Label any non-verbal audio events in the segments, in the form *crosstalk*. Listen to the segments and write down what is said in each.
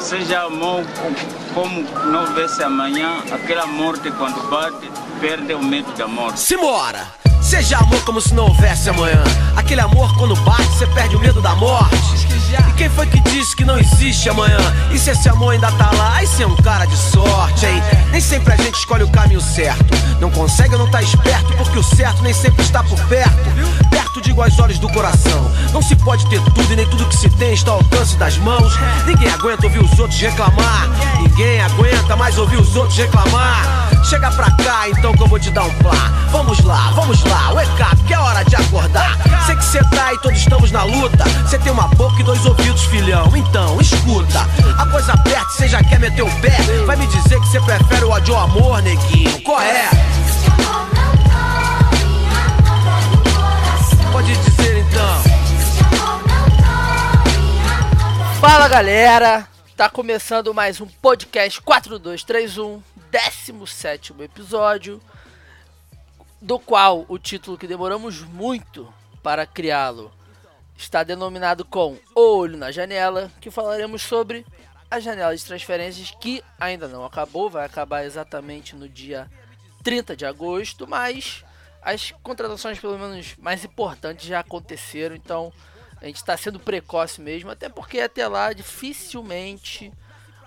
seja amor como não houvesse amanhã, aquela morte quando bate, perde o medo da morte. Simbora! Seja amor como se não houvesse amanhã. Aquele amor quando bate, você perde o medo da morte. E quem foi que disse que não existe amanhã? E se esse amor ainda tá lá? Aí você é um cara de sorte, hein? Nem sempre a gente escolhe o caminho certo. Não consegue ou não tá esperto, porque o certo nem sempre está por perto. Perto digo aos olhos do coração. Não se pode ter tudo e nem tudo que se tem está ao alcance das mãos. Ninguém aguenta ouvir os outros reclamar. Ninguém aguenta mais ouvir os outros reclamar. Chega pra cá então que eu vou te dar um plá. Vamos lá, vamos lá, wake up, que é hora de acordar. Sei que cê tá e todos estamos na luta. Cê tem uma boca e dois ouvidos, filhão. Então, escuta. A coisa aperta, cê já quer meter o pé. Vai me dizer que cê prefere o ódio ao amor, neguinho. Qual é? Pode dizer então. Fala galera, tá começando mais um podcast 4231, 17 episódio, do qual o título que demoramos muito para criá-lo está denominado com Olho na Janela, que falaremos sobre a janela de transferências que ainda não acabou, vai acabar exatamente no dia 30 de agosto, mas as contratações pelo menos mais importantes já aconteceram, então a gente está sendo precoce mesmo, até porque até lá dificilmente.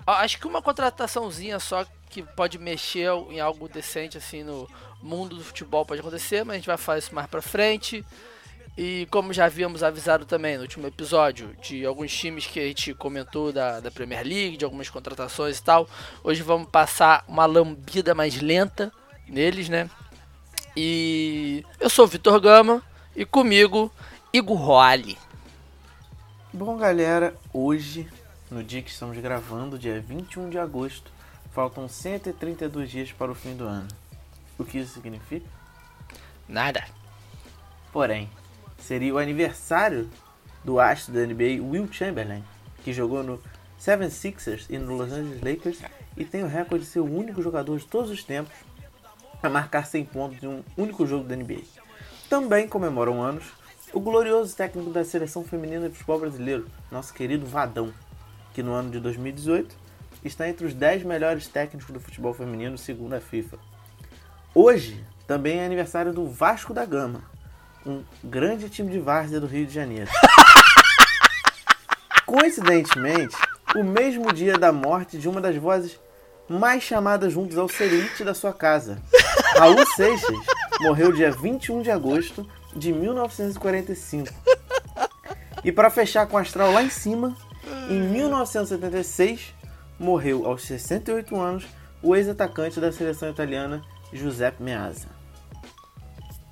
Acho que uma contrataçãozinha só que pode mexer em algo decente assim no mundo do futebol pode acontecer, mas a gente vai falar isso mais pra frente. E como já havíamos avisado também no último episódio de alguns times que a gente comentou da, da Premier League, de algumas contratações e tal, hoje vamos passar uma lambida mais lenta neles, né? E eu sou o Vitor Gama e comigo Igor Roale. Bom, galera, hoje, no dia que estamos gravando, dia 21 de agosto, faltam 132 dias para o fim do ano. O que isso significa? Nada. Porém, seria o aniversário do astro da NBA, Will Chamberlain, que jogou no 76ers e no Los Angeles Lakers e tem o recorde de ser o único jogador de todos os tempos a marcar 100 pontos em um único jogo da NBA. Também comemoram anos o glorioso técnico da seleção feminina de futebol brasileiro, nosso querido Vadão, que no ano de 2018 está entre os 10 melhores técnicos do futebol feminino segundo a FIFA. Hoje também é aniversário do Vasco da Gama, um grande time de várzea do Rio de Janeiro. *laughs* Coincidentemente, o mesmo dia da morte de uma das vozes mais chamadas juntos ao Celite da sua casa. Raul Seixas morreu dia 21 de agosto de 1945. E para fechar com o astral lá em cima, em 1976 morreu aos 68 anos o ex-atacante da seleção italiana Giuseppe Meazza.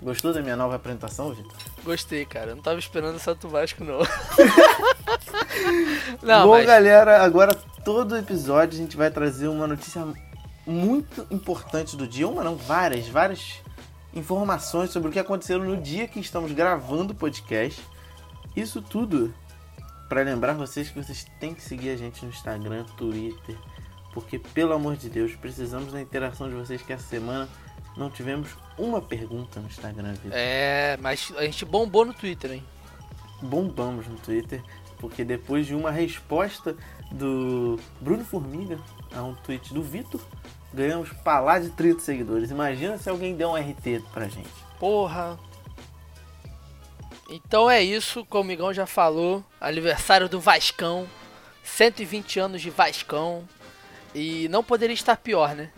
Gostou da minha nova apresentação, Vitor? Gostei, cara. Eu não tava esperando essa do Vasco, não. *laughs* não Bom, mas... galera, agora todo episódio a gente vai trazer uma notícia muito importante do dia. Uma não, várias, várias informações sobre o que aconteceu no dia que estamos gravando o podcast. Isso tudo para lembrar vocês que vocês têm que seguir a gente no Instagram, Twitter, porque pelo amor de Deus, precisamos da interação de vocês que essa semana não tivemos uma pergunta no Instagram, Vitor. É, mas a gente bombou no Twitter, hein? Bombamos no Twitter, porque depois de uma resposta do Bruno Formiga a um tweet do Vitor, ganhamos pra lá de 30 seguidores. Imagina se alguém der um RT pra gente. Porra. Então é isso, como o Migão já falou, aniversário do Vascão, 120 anos de Vascão, e não poderia estar pior, né?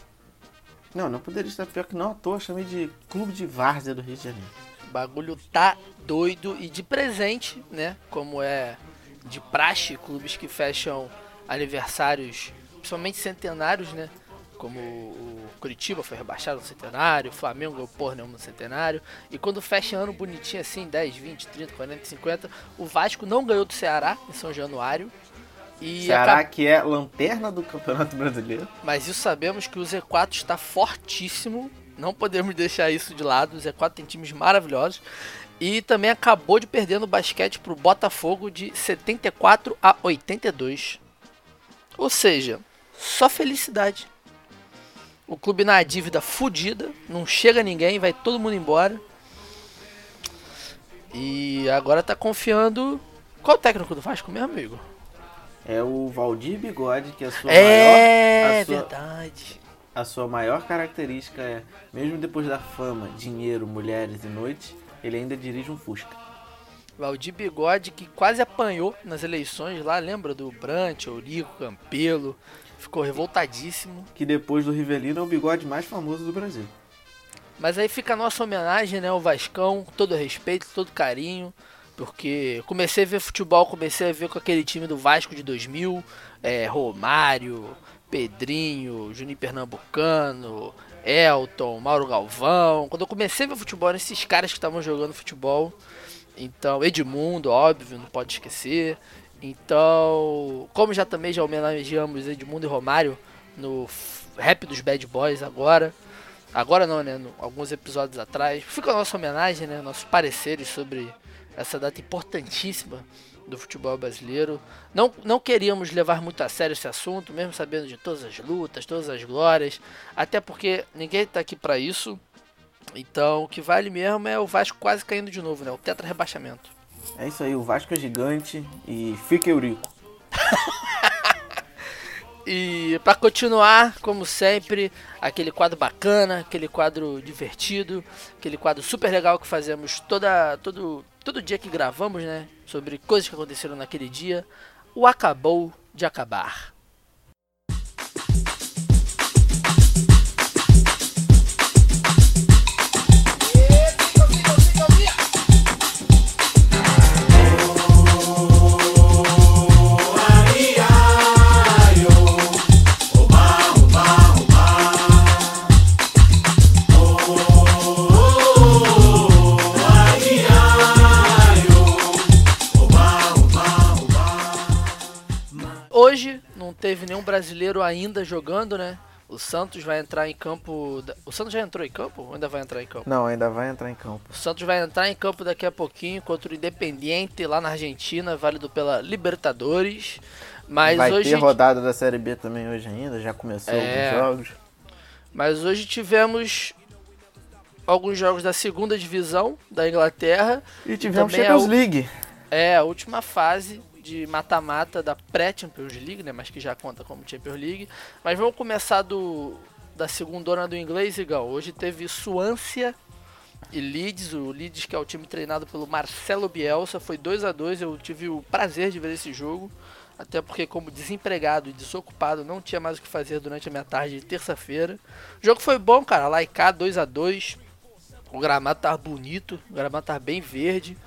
Não, não poderia estar pior que não à toa, chamei de Clube de Várzea do Rio de Janeiro. O bagulho tá doido e de presente, né? Como é de praxe, clubes que fecham aniversários, principalmente centenários, né? Como o Curitiba foi rebaixado no centenário, o Flamengo ganhou porra nenhuma no centenário. E quando fecha ano bonitinho assim, 10, 20, 30, 40, 50, o Vasco não ganhou do Ceará em São Januário. E Ceará acaba- que é lanterna do Campeonato Brasileiro. Mas isso sabemos que o Z4 está fortíssimo. Não podemos deixar isso de lado. O Z4 tem times maravilhosos. E também acabou de perder no basquete para o Botafogo de 74 a 82. Ou seja, só felicidade. O clube na dívida fudida, não chega ninguém, vai todo mundo embora. E agora tá confiando. Qual é o técnico do Vasco, meu amigo? é o Valdir Bigode, que é a sua É maior. Sua, verdade. a sua maior característica é, mesmo depois da fama, dinheiro, mulheres e noite, ele ainda dirige um Fusca. Valdir Bigode que quase apanhou nas eleições lá, lembra do Brant, Eurico, Campelo. Ficou revoltadíssimo. Que depois do Rivelino é o bigode mais famoso do Brasil. Mas aí fica a nossa homenagem, né? O Vascão, com todo respeito, todo carinho. Porque comecei a ver futebol, comecei a ver com aquele time do Vasco de 2000. É, Romário, Pedrinho, Juninho Pernambucano, Elton, Mauro Galvão. Quando eu comecei a ver futebol, eram esses caras que estavam jogando futebol. Então, Edmundo, óbvio, não pode esquecer. Então, como já também já homenageamos Edmundo e Romário no rap dos Bad Boys agora. Agora não, né? no- alguns episódios atrás. Fica a nossa homenagem, né? Nossos pareceres sobre essa data importantíssima do futebol brasileiro. Não, não queríamos levar muito a sério esse assunto, mesmo sabendo de todas as lutas, todas as glórias. Até porque ninguém tá aqui pra isso. Então, o que vale mesmo é o Vasco quase caindo de novo, né? O tetra rebaixamento. É isso aí, o Vasco é gigante e fica Eurico. *laughs* E pra continuar, como sempre, aquele quadro bacana, aquele quadro divertido, aquele quadro super legal que fazemos toda, todo, todo dia que gravamos, né? Sobre coisas que aconteceram naquele dia. O acabou de acabar. Teve nenhum brasileiro ainda jogando, né? O Santos vai entrar em campo. da- O Santos já entrou em campo? Ou ainda vai entrar em campo? Não, ainda vai entrar em campo. O Santos vai entrar em campo daqui a pouquinho contra o Independiente lá na Argentina, válido pela Libertadores. Mas vai hoje, ter rodada da Série B também hoje ainda, já começou É. alguns jogos. mas hoje tivemos alguns jogos da segunda divisão da Inglaterra. E tivemos é Champions o- League. É a última fase de mata-mata da pré-Champions League, né? Mas que já conta como Champions League. Mas vamos começar do da segundona do inglês, Igão. Hoje teve Swansea e Leeds. O Leeds, que é o time treinado pelo Marcelo Bielsa, foi 2 a 2 Eu tive o prazer de ver esse jogo. Até porque, como desempregado e desocupado, não tinha mais o que fazer durante a minha tarde de terça-feira. O jogo foi bom, cara. Laicá 2 a 2 O gramado tava bonito, o gramado tava bem verde.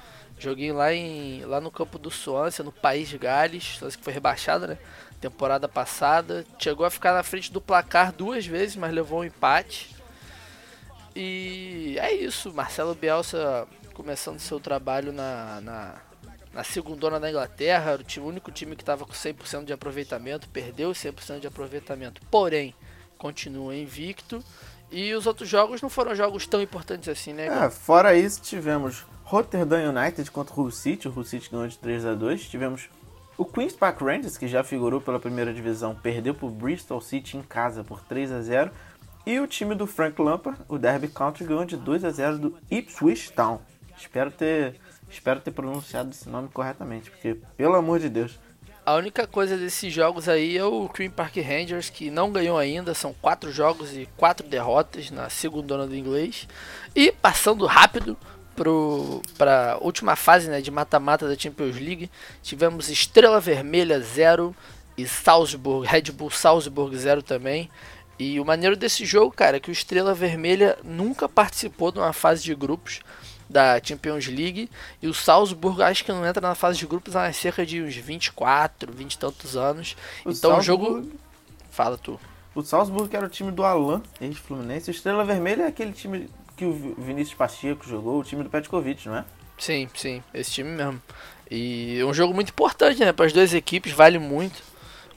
Joguei lá, em, lá no campo do Swansea, no País de Gales, Swansea que foi rebaixado, né? Temporada passada. Chegou a ficar na frente do placar duas vezes, mas levou um empate. E é isso, Marcelo Bielsa começando seu trabalho na, na, na segundona da Inglaterra, era o, time, o único time que estava com 100% de aproveitamento, perdeu 100% de aproveitamento, porém continua invicto. E os outros jogos não foram jogos tão importantes assim, né? É, fora isso, tivemos Rotterdam United contra Hull City. O Hull City ganhou de 3 a 2 Tivemos o Queen's Park Rangers, que já figurou pela primeira divisão, perdeu para o Bristol City em casa por 3 a 0 E o time do Frank Lampard, o Derby County, ganhou de 2 a 0 do Ipswich Town. Espero ter, espero ter pronunciado esse nome corretamente, porque, pelo amor de Deus, A única coisa desses jogos aí é o Queen Park Rangers, que não ganhou ainda, são quatro jogos e quatro derrotas na segunda do inglês. E passando rápido para a última fase né, de mata-mata da Champions League, tivemos Estrela Vermelha 0 e Salzburg, Red Bull Salzburg 0 também. E o maneiro desse jogo, cara, é que o Estrela Vermelha nunca participou de uma fase de grupos da Champions League e o Salzburg acho que não entra na fase de grupos há cerca de uns 24, 20 e tantos anos. O então o jogo. Salzburg- Fala tu. O Salzburg era o time do Alan, ex-Fluminense. O Estrela Vermelha é aquele time que o Vi- Vinícius Pacheco jogou, o time do Petkovic, não é? Sim, sim, esse time mesmo. E é um jogo muito importante, né? Para as duas equipes, vale muito.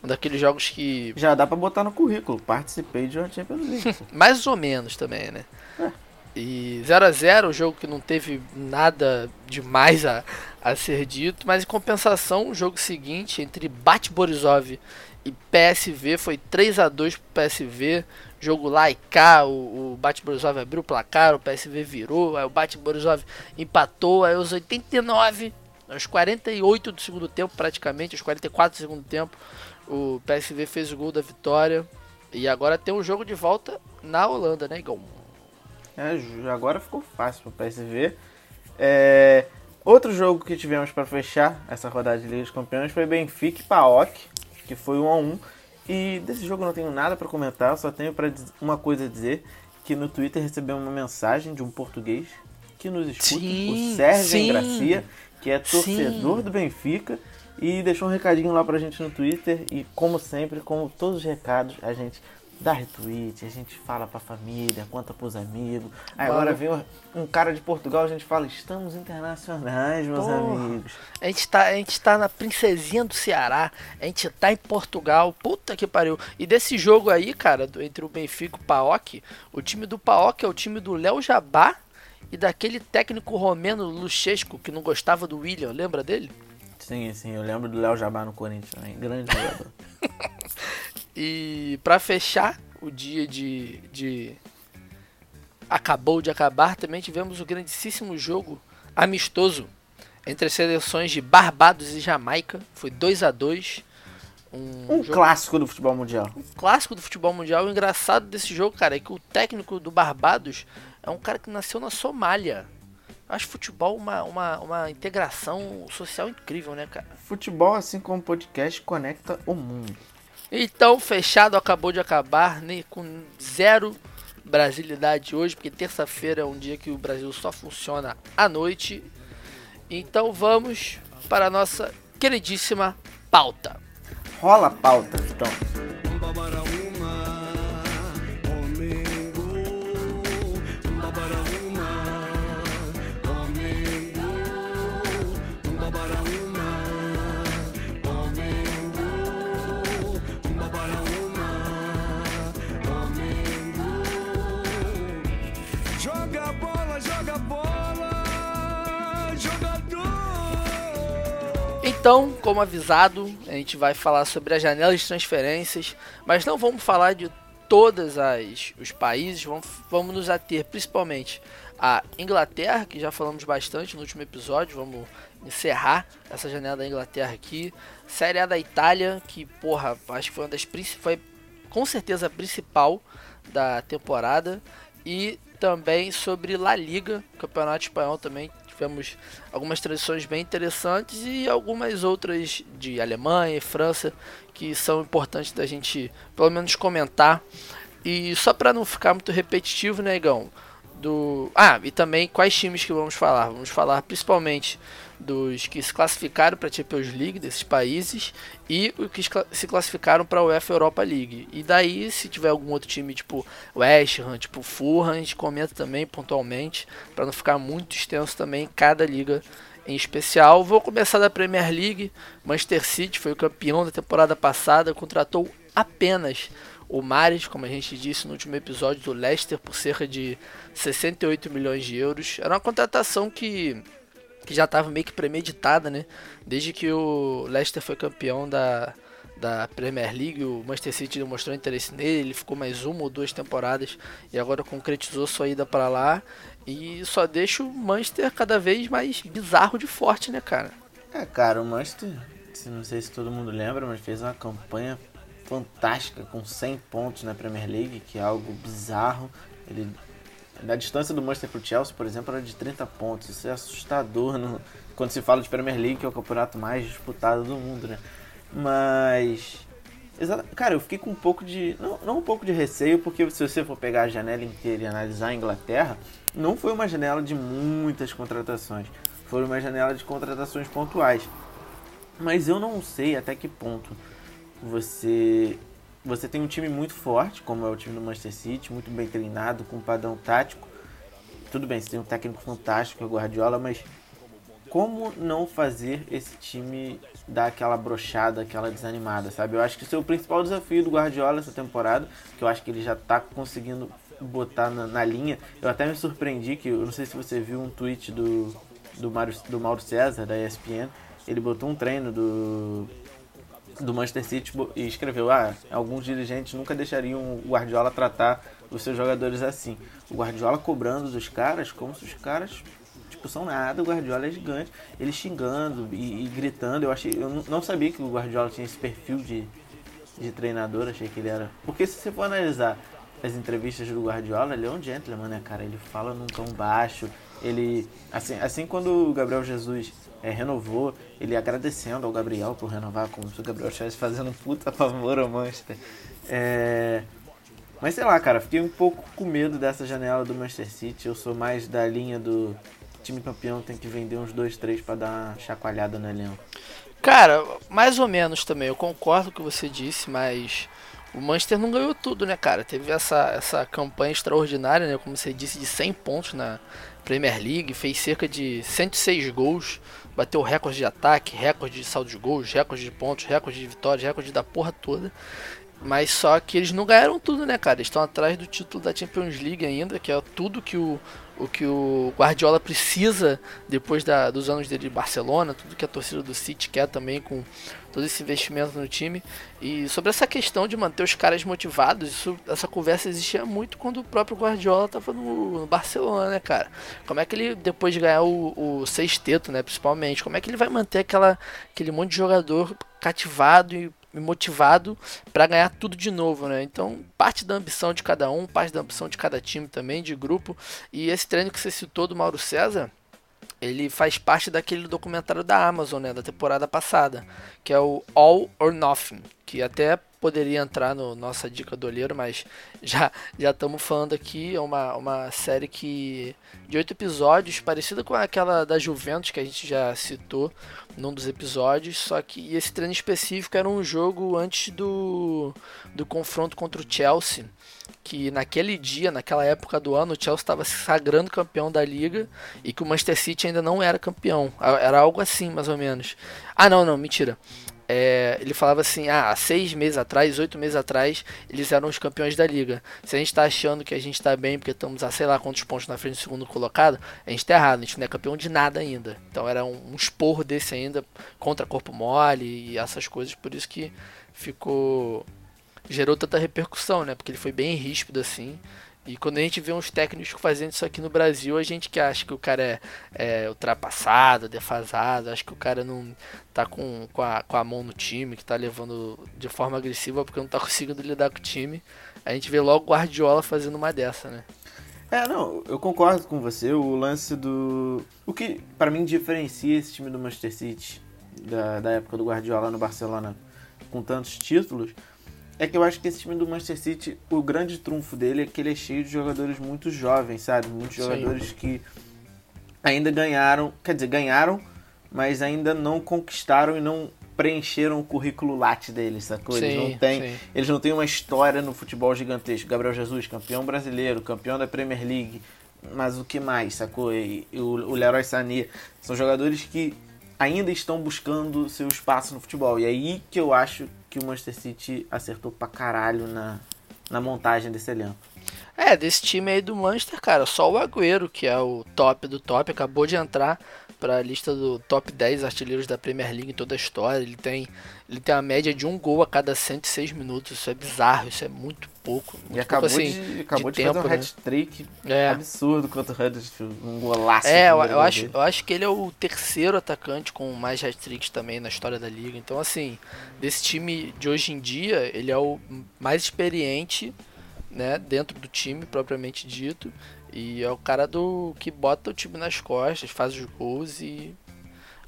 Um daqueles jogos que. Já dá pra botar no currículo. Participei de uma Champions League. *laughs* Mais ou menos também, né? É. E 0 a 0 o jogo que não teve nada demais a, a ser dito, mas em compensação, o jogo seguinte entre Bat Borisov e PSV foi 3 a 2 pro PSV. Jogo lá e cá, o, o Borisov abriu o placar, o PSV virou, aí o Bat Borisov empatou, aí aos 89 Aos 48 do segundo tempo, praticamente, aos 44 do segundo tempo, o PSV fez o gol da vitória. E agora tem um jogo de volta na Holanda, né, Igor? É, agora ficou fácil pro PSV. É, outro jogo que tivemos para fechar essa rodada de Liga dos Campeões foi Benfica e PAOK, que foi 1 a 1 E desse jogo eu não tenho nada para comentar, só tenho para uma coisa a dizer, que no Twitter recebemos uma mensagem de um português que nos escuta, sim, o Sérgio Gracia, que é torcedor sim. do Benfica e deixou um recadinho lá pra gente no Twitter e como sempre, como todos os recados, a gente dá retweet, a gente fala pra família, conta pros amigos. Aí agora vem um cara de Portugal, a gente fala, estamos internacionais, meus Porra. amigos. A gente, tá, a gente tá na princesinha do Ceará, a gente tá em Portugal, puta que pariu. E desse jogo aí, cara, entre o Benfica e o Paok, o time do Paok é o time do Léo Jabá e daquele técnico romeno Luchesco que não gostava do William, lembra dele? Sim, sim, eu lembro do Léo Jabá no Corinthians também, grande jogador. *laughs* E para fechar o dia de, de acabou de acabar, também tivemos o grandíssimo jogo amistoso entre as seleções de Barbados e Jamaica. Foi 2 a 2 um, um clássico do futebol mundial. Um clássico do futebol mundial. O engraçado desse jogo, cara, é que o técnico do Barbados é um cara que nasceu na Somália. Eu acho futebol uma, uma, uma integração social incrível, né, cara? Futebol, assim como podcast, conecta o mundo. Então, fechado, acabou de acabar, né, com zero brasilidade hoje, porque terça-feira é um dia que o Brasil só funciona à noite. Então vamos para a nossa queridíssima pauta. Rola a pauta, então. Então, como avisado, a gente vai falar sobre a janela de transferências, mas não vamos falar de todos os países, vamos, vamos nos ater principalmente a Inglaterra, que já falamos bastante no último episódio, vamos encerrar essa janela da Inglaterra aqui. Série A da Itália, que, porra, acho que foi uma das foi com certeza a principal da temporada. E também sobre La Liga, Campeonato Espanhol também, tivemos algumas tradições bem interessantes e algumas outras de Alemanha e França que são importantes da gente pelo menos comentar. E só para não ficar muito repetitivo, né? Do... Ah, e também quais times que vamos falar? Vamos falar principalmente dos que se classificaram para a Champions League desses países e os que se classificaram para a UEFA Europa League. E daí, se tiver algum outro time, tipo West Ham, tipo Fulham, a gente comenta também pontualmente, para não ficar muito extenso também cada liga em especial. Vou começar da Premier League. Manchester City foi o campeão da temporada passada, contratou apenas o Mares, como a gente disse no último episódio do Leicester, por cerca de 68 milhões de euros. Era uma contratação que que já estava meio que premeditada, né? Desde que o Leicester foi campeão da, da Premier League, o Manchester City demonstrou interesse nele, ele ficou mais uma ou duas temporadas e agora concretizou sua ida para lá e só deixa o Manchester cada vez mais bizarro de forte, né, cara? É, cara, o Manchester, não sei se todo mundo lembra, mas fez uma campanha fantástica com 100 pontos na Premier League, que é algo bizarro. Ele a distância do Manchester pro Chelsea, por exemplo, era de 30 pontos. Isso é assustador no, quando se fala de Premier League, que é o campeonato mais disputado do mundo, né? Mas. Cara, eu fiquei com um pouco de. Não, não um pouco de receio, porque se você for pegar a janela inteira e analisar a Inglaterra, não foi uma janela de muitas contratações. Foi uma janela de contratações pontuais. Mas eu não sei até que ponto você você tem um time muito forte, como é o time do Manchester City, muito bem treinado, com um padrão tático. Tudo bem, você tem um técnico fantástico, é o Guardiola, mas como não fazer esse time dar aquela brochada, aquela desanimada, sabe? Eu acho que esse é o principal desafio do Guardiola essa temporada, que eu acho que ele já está conseguindo botar na, na, linha. Eu até me surpreendi que, eu não sei se você viu um tweet do, do, Mário, do Mauro César, da ESPN, ele botou um treino do do Manchester City e escreveu: Ah, alguns dirigentes nunca deixariam o Guardiola tratar os seus jogadores assim. O Guardiola cobrando dos caras como se os caras tipo, são nada, o Guardiola é gigante. Ele xingando e, e gritando. Eu achei. Eu não sabia que o Guardiola tinha esse perfil de, de treinador, achei que ele era. Porque se você for analisar as entrevistas do Guardiola, ele é um gentleman, né, cara? Ele fala num tom baixo. Ele. Assim, assim quando o Gabriel Jesus é, renovou, ele agradecendo ao Gabriel por renovar, como se o Gabriel estivesse fazendo puta favor ao Manchester. É, mas sei lá, cara, fiquei um pouco com medo dessa janela do Manchester City. Eu sou mais da linha do time campeão tem que vender uns dois, três para dar uma chacoalhada no elenco. Cara, mais ou menos também. Eu concordo com o que você disse, mas o Manchester não ganhou tudo, né, cara? Teve essa, essa campanha extraordinária, né? Como você disse, de 100 pontos na Premier League, fez cerca de 106 gols, bateu recorde de ataque, recorde de saldo de gols, recorde de pontos, recorde de vitórias, recorde da porra toda. Mas só que eles não ganharam tudo, né, cara? Eles estão atrás do título da Champions League ainda, que é tudo que o, o que o Guardiola precisa depois da, dos anos dele de Barcelona, tudo que a torcida do City quer também com todo esse investimento no time. E sobre essa questão de manter os caras motivados, isso, essa conversa existia muito quando o próprio Guardiola estava no, no, Barcelona, né, cara? Como é que ele, depois de ganhar o, o sexteto, né, principalmente, como é que ele vai manter aquela, aquele monte de jogador cativado e motivado para ganhar tudo de novo, né? Então, parte da ambição de cada um, parte da ambição de cada time também, de grupo. E esse treino que você citou do Mauro César, ele faz parte daquele documentário da Amazon, né, da temporada passada, que é o All or Nothing, que até poderia entrar no nossa dica do olheiro, mas já já estamos falando aqui é uma, uma série que de oito episódios, parecida com aquela da Juventus que a gente já citou num dos episódios, só que esse treino específico era um jogo antes do, do confronto contra o Chelsea, que naquele dia, naquela época do ano, o Chelsea estava se sagrando campeão da liga e que o Manchester City ainda não era campeão. Era algo assim, mais ou menos. Ah, não, não, mentira é, ele falava assim: ah, há seis meses atrás, oito meses atrás, eles eram os campeões da liga. Se a gente está achando que a gente está bem porque estamos a sei lá quantos pontos na frente do segundo colocado, a gente está errado, a gente não é campeão de nada ainda. Então era um, um esporro desse ainda contra corpo mole e essas coisas, por isso que ficou. gerou tanta repercussão, né? Porque ele foi bem ríspido assim. E quando a gente vê uns técnicos fazendo isso aqui no Brasil, a gente que acha que o cara é, é ultrapassado, defasado, acha que o cara não tá com, com, a, com a mão no time, que tá levando de forma agressiva porque não tá *laughs* conseguindo lidar com o time. A gente vê logo o Guardiola fazendo uma dessa, né? É, não, eu concordo com você. O lance do. O que para mim diferencia esse time do Manchester City da, da época do Guardiola no Barcelona com tantos títulos é que eu acho que esse time do Manchester City, o grande trunfo dele é que ele é cheio de jogadores muito jovens, sabe? Muitos Sim. jogadores que ainda ganharam, quer dizer, ganharam, mas ainda não conquistaram e não preencheram o currículo latte deles, sacou? Sim, eles, não têm, eles não têm uma história no futebol gigantesco. Gabriel Jesus, campeão brasileiro, campeão da Premier League, mas o que mais, sacou? E, e o, o Leroy Sané são jogadores que ainda estão buscando seu espaço no futebol. E é aí que eu acho que o Manchester City acertou pra caralho na, na montagem desse elenco. É, desse time aí do Manchester, cara, só o Agüero, que é o top do top, acabou de entrar para a lista do top 10 artilheiros da Premier League em toda a história. Ele tem, ele tem a média de um gol a cada 106 minutos. Isso é bizarro, isso é muito pouco. Muito e acabou, pouco, assim, de, acabou de, de tempo, fazer um né? hat-trick é. absurdo contra o Huddersfield. Um golaço. É, eu, eu acho, eu acho que ele é o terceiro atacante com mais hat-tricks também na história da liga. Então, assim, desse time de hoje em dia, ele é o mais experiente né, dentro do time propriamente dito. E é o cara do que bota o time nas costas, faz os gols e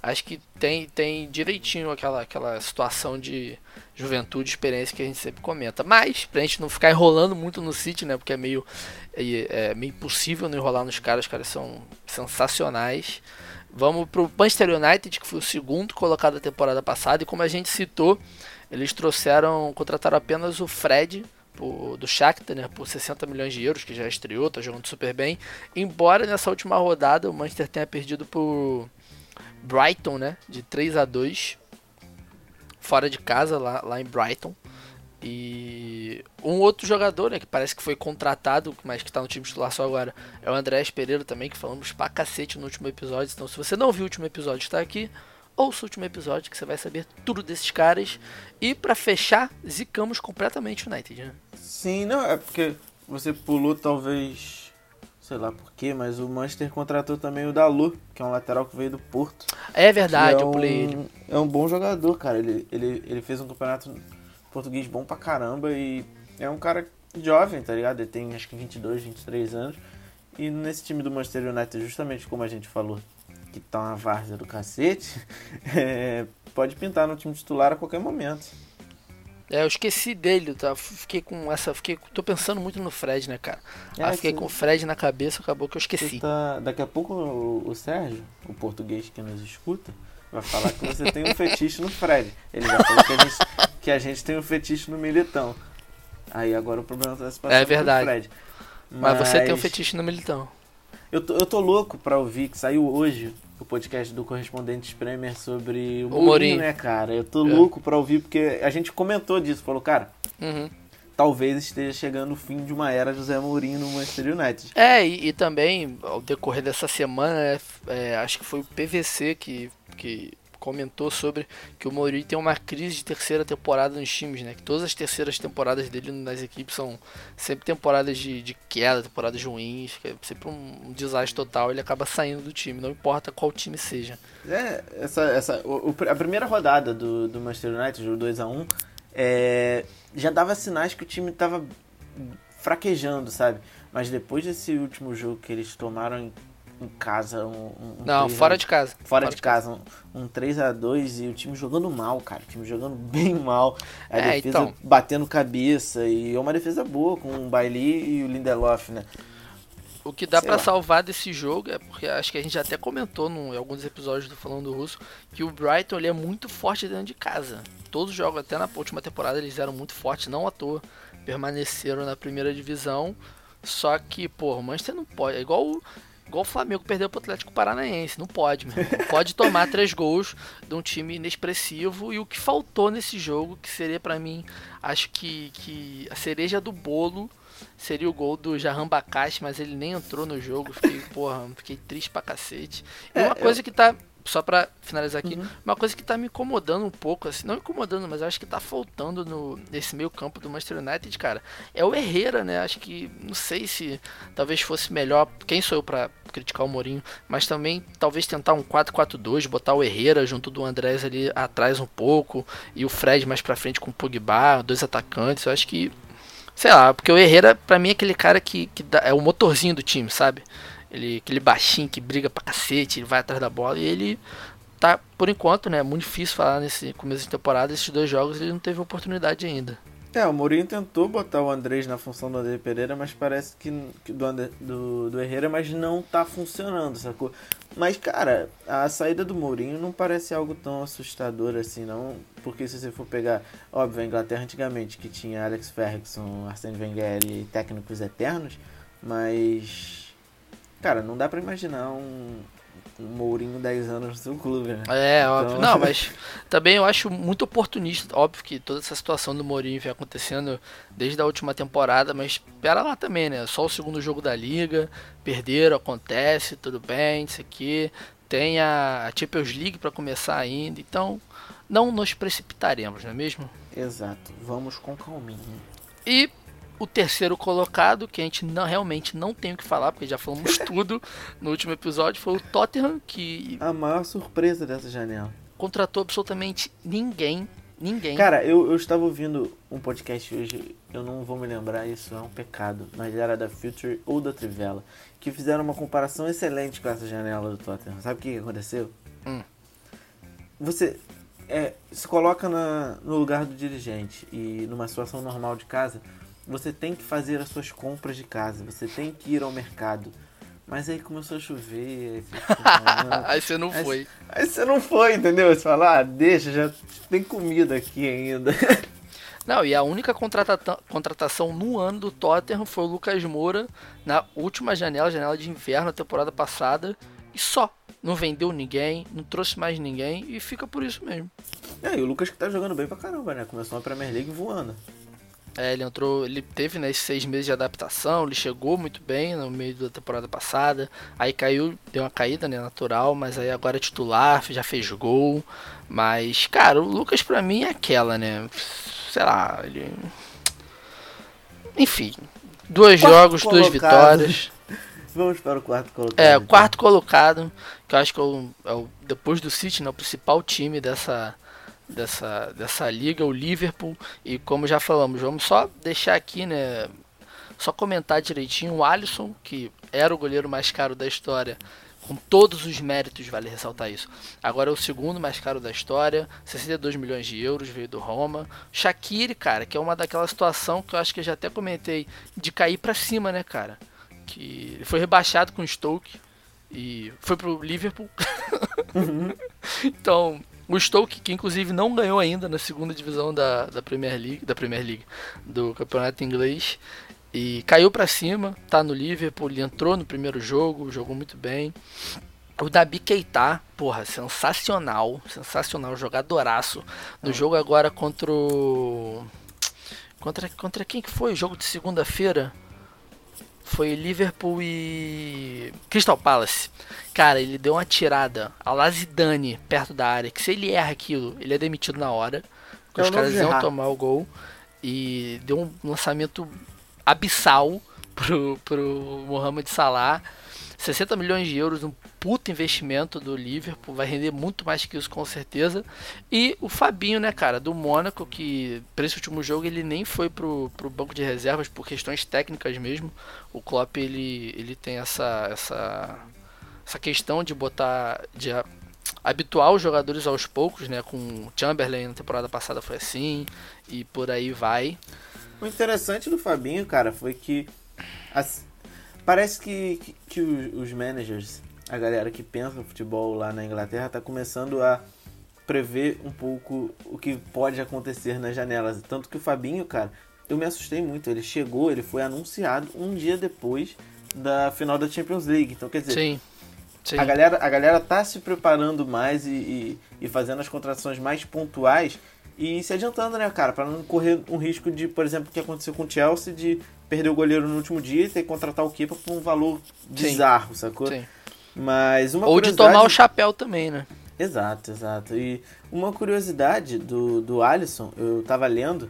acho que tem, tem direitinho aquela, aquela situação de juventude, experiência que a gente sempre comenta. Mas, pra gente não ficar enrolando muito no City, né? Porque é meio, é, é meio impossível não enrolar nos caras, os caras são sensacionais. Vamos pro Manchester United, que foi o segundo colocado da temporada passada, e como a gente citou, eles trouxeram, contrataram apenas o Fred, do Shakhtar, né, por 60 milhões de euros, que já estreou, tá jogando super bem. Embora nessa última rodada o Manchester tenha perdido por Brighton, né, de 3 a 2 fora de casa, lá, lá em Brighton. E um outro jogador, né, que parece que foi contratado, mas que tá no time titular só agora, é o Andrés Pereira também, que falamos pra cacete no último episódio. Então, se você não viu o último episódio, está aqui ouça o último episódio que você vai saber tudo desses caras. E para fechar, zicamos completamente o United, né? Sim, não, é porque você pulou talvez sei lá porquê, mas o Manchester contratou também o Dalu, que é um lateral que veio do Porto. É verdade, é eu um, pulei ele. É um bom jogador, cara. Ele, ele, ele fez um campeonato português bom pra caramba e é um cara jovem, tá ligado? Ele tem acho que 22, 23 anos. E nesse time do Manchester United, justamente como a gente falou, que tá uma várzea do cacete, *laughs* é, pode pintar no time titular a qualquer momento. É, eu esqueci dele, tá? Fiquei com essa. Fiquei, tô pensando muito no Fred, né, cara? É, Aí fiquei sim. com o Fred na cabeça, acabou que eu esqueci. Tá- daqui a pouco o, o Sérgio, o português que nos escuta, vai falar que você tem um fetiche no Fred. Ele já falou que a gente, que a gente tem um fetiche no Militão. Aí agora o problema tá se passando É verdade. Fred. Mas você tem um fetiche no Militão. Eu tô, eu tô louco pra ouvir que saiu hoje o podcast do Correspondentes Premier sobre o, O Mourinho, Mourinho. né, cara? Eu tô É. louco pra ouvir porque a gente comentou disso, falou, cara, Uhum. talvez esteja chegando o fim de uma era José Mourinho no Manchester United. É, e, e também, ao decorrer dessa semana, é, é, acho que foi o PVC que, que comentou sobre que o Mourinho tem uma crise de terceira temporada nos times, né? Que todas as terceiras temporadas dele nas equipes são sempre temporadas de, de queda, temporadas ruins, que é sempre um, um desastre total. Ele acaba saindo do time, não importa qual time seja. É, essa, essa, o- a primeira rodada do, do Manchester United, o 2x1, é, já dava sinais que o time tava fraquejando, sabe? Mas depois desse último jogo que eles tomaram em, casa, um, um Não, 3 a- fora de casa. Fora de casa, um, um 3x2 e o time jogando mal, cara. O time jogando *laughs* bem mal. A É, defesa então. batendo cabeça. E é uma defesa boa com o Bailey e o Lindelof, né? O que dá lá. salvar desse jogo é porque acho que a gente até comentou num- em alguns episódios do Falando Russo que o Brighton ele é muito forte dentro de casa. Todos os jogos, até na última temporada, eles eram muito fortes, não à toa. Permaneceram na primeira divisão. Só que, pô, o Manchester não pode. É igual, o- igual o Flamengo perdeu pro Atlético Paranaense. Não pode, meu. irmão. Não pode tomar *laughs* três gols de um time inexpressivo. E o que faltou nesse jogo, que seria pra mim, acho que, que a cereja do bolo seria o gol do Jahan Bakashi, mas ele nem entrou no jogo. Fiquei, porra, fiquei triste pra cacete. E É, uma eu- coisa que tá. Só pra finalizar aqui, Uhum. uma coisa que tá me incomodando um pouco, assim, não incomodando, mas acho que tá faltando no, nesse meio campo do Manchester United, cara, é o Herrera, né? Acho que, não sei se talvez fosse melhor, quem sou eu pra criticar o Mourinho, mas também talvez tentar um 4-4-2, botar o Herrera junto do Andrés ali atrás um pouco, e o Fred mais pra frente com o Pogba, dois atacantes, eu acho que Sei lá, porque o Herrera, pra mim, é aquele cara que, que dá- é o motorzinho do time, sabe? Ele, aquele baixinho que briga pra cacete, ele vai atrás da bola e ele tá, por enquanto, né? Muito difícil falar nesse começo de temporada, esses dois jogos ele não teve oportunidade ainda. É, o Mourinho tentou botar o Andrés na função do André Pereira, mas parece que, que do, André- do, do Herrera, mas não tá funcionando, sacou? Mas, cara, a saída do Mourinho não parece algo tão assustador assim, não. Porque se você for pegar, óbvio, a Inglaterra antigamente, que tinha Alex Ferguson, Arsene Wenger e técnicos eternos, mas. Cara, não dá pra imaginar um, um Mourinho 10 anos no seu clube, né? É, óbvio. Então- Não, *laughs* mas também eu acho muito oportunista. Óbvio que toda essa situação do Mourinho vem acontecendo desde a última temporada, mas espera lá também, né? Só o segundo jogo da liga, perderam, acontece, tudo bem, isso aqui. Tem a Champions League pra começar ainda, então não nos precipitaremos, não é mesmo? Exato, vamos com calminha. E o terceiro colocado, que a gente não, realmente não tem o que falar, porque já falamos *laughs* tudo no último episódio, foi o Tottenham, que A maior surpresa dessa janela. contratou absolutamente ninguém. Ninguém. Cara, eu, eu estava ouvindo um podcast hoje, eu não vou me lembrar, isso é um pecado, mas era da Future ou da Trivela, que fizeram uma comparação excelente com essa janela do Tottenham. Sabe o que, aconteceu? Hum. Você é, se coloca na, no lugar do dirigente e numa situação normal de casa, você tem que fazer as suas compras de casa, você tem que ir ao mercado. Mas aí começou a chover, aí você *laughs* "Não, Aí você não Aí- foi. Aí você não foi, entendeu? Você fala, ah, deixa, já tem comida aqui ainda. *laughs* Não, e a única contrata- contratação no ano do Tottenham foi o Lucas Moura na última janela, janela de inverno, da temporada passada. E só. Não vendeu ninguém, não trouxe mais ninguém e fica por isso mesmo. É, e o Lucas que tá jogando bem pra caramba, né? Começou a Premier League voando. É, ele entrou, ele teve né, esses seis meses de adaptação, ele chegou muito bem no meio da temporada passada, aí caiu, deu uma caída, né, natural, mas aí agora é titular, já fez gol, mas, cara, o Lucas pra mim é aquela, né, sei lá, ele... Enfim, dois Quarto jogos, duas colocado. vitórias, *laughs* Vamos para o quarto colocado. É, então. quarto colocado, que eu acho que é o, é o- depois do City, né, o principal time dessa, dessa, dessa liga, o Liverpool. E como já falamos, vamos só deixar aqui, né? Só comentar direitinho o Alisson, que era o goleiro mais caro da história, com todos os méritos, vale ressaltar isso. Agora é o segundo mais caro da história, 62 milhões de euros, veio do Roma. Shaqiri, cara, que é uma daquela situação que eu acho que eu já até comentei, de cair pra cima, né, cara? Que ele foi rebaixado com o Stoke e foi pro Liverpool. *laughs* então, o Stoke, que inclusive não ganhou ainda na segunda divisão da, da Premier League, da Premier League, do campeonato inglês, e caiu pra cima, tá no Liverpool, ele entrou no primeiro jogo, jogou muito bem. O Dabi Keita, porra, sensacional, sensacional, jogadoraço. No jogo agora contra o... Contra, contra quem que foi o jogo de segunda-feira? Foi Liverpool e Crystal Palace. Cara, ele deu uma tirada a Lazidane perto da área, que se ele erra aquilo, ele é demitido na hora. Porque É os caras iam tomar o gol. E deu um lançamento abissal pro, pro Mohamed Salah. 60 milhões de euros, um puto investimento do Liverpool, vai render muito mais que isso com certeza. E o Fabinho, né, cara, do Mônaco, que para esse último jogo ele nem foi pro, pro banco de reservas por questões técnicas mesmo. O Klopp ele, ele tem essa, essa, essa questão de botar, de habituar os jogadores aos poucos, né, com o Chamberlain na temporada passada foi assim, e por aí vai. O interessante do Fabinho, cara, foi que parece que, que, que os, managers, a galera que pensa no futebol lá na Inglaterra, tá começando a prever um pouco o que pode acontecer nas janelas. Tanto que o Fabinho, cara, eu me assustei muito. Ele chegou, ele foi anunciado um dia depois da final da Champions League. Então, quer dizer, Sim. Sim. a galera, a galera tá se preparando mais e, e, e fazendo as contratações mais pontuais e se adiantando, né, cara? Pra não correr um risco de, por exemplo, o que aconteceu com o Chelsea, de perder o goleiro no último dia e ter que contratar o Kepa por um valor bizarro, sacou? Sim. Mas uma Ou de curiosidade- tomar o chapéu também, né? Exato, exato. E uma curiosidade do, do Alisson, eu tava lendo,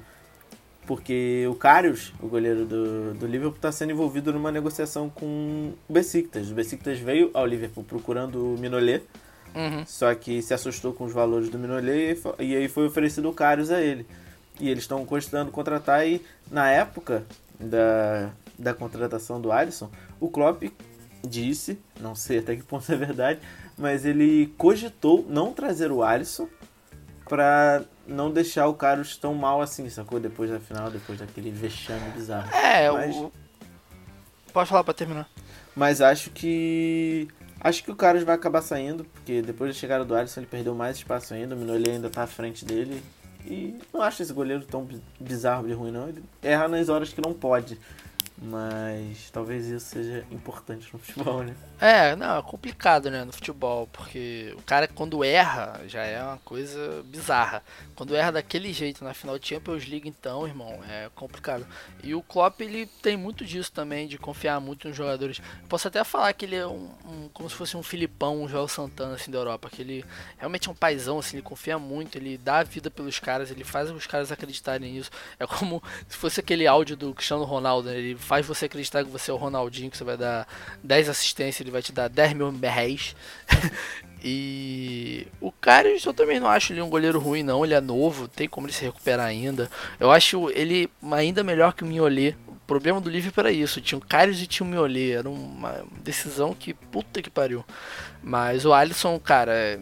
porque o Karius, o goleiro do, do Liverpool, está sendo envolvido numa negociação com o Besiktas. O Besiktas veio ao Liverpool procurando o Minolet, Uhum. só que se assustou com os valores do Minolet e e aí foi oferecido o Karius a ele. E eles estão cogitando contratar e na época da, da contratação do Alisson, o Klopp disse, não sei até que ponto é verdade, mas ele cogitou não trazer o Alisson pra não deixar o Karius tão mal assim, sacou? Depois da final, depois daquele vexame bizarro. É, Mas- o... Pode falar pra terminar. Mas acho que. Acho que o Carlos vai acabar saindo, porque depois da chegada do Alisson ele perdeu mais espaço ainda, o Minolet ainda tá à frente dele. E não acho esse goleiro tão bi- bizarro de ruim, não. Ele erra nas horas que não pode. Mas talvez isso seja importante no futebol, né? É, não, é complicado, né, no futebol, porque o cara quando erra já é uma coisa bizarra. Quando erra daquele jeito na final de Champions League, então, irmão, é complicado. E o Klopp, ele tem muito disso também, de confiar muito nos jogadores. Posso até falar que ele é um, um- como se fosse um Filipão, um Joel Santana, assim, da Europa, que ele realmente é um paizão, assim, ele confia muito, ele dá a vida pelos caras, ele faz os caras acreditarem nisso. É como se fosse aquele áudio do Cristiano Ronaldo, né? ele faz você acreditar que você é o Ronaldinho, que você vai dar 10 assistências, ele vai te dar 10 mil reais. *laughs* e o cara, eu também não acho ele um goleiro ruim, não. Ele é novo, tem como ele se recuperar ainda. Eu acho ele ainda melhor que o Mignolet. O problema do Liverpool era isso: tinha o Karius e tinha o Mignolet. Era uma decisão que puta que pariu. Mas o Alisson, cara,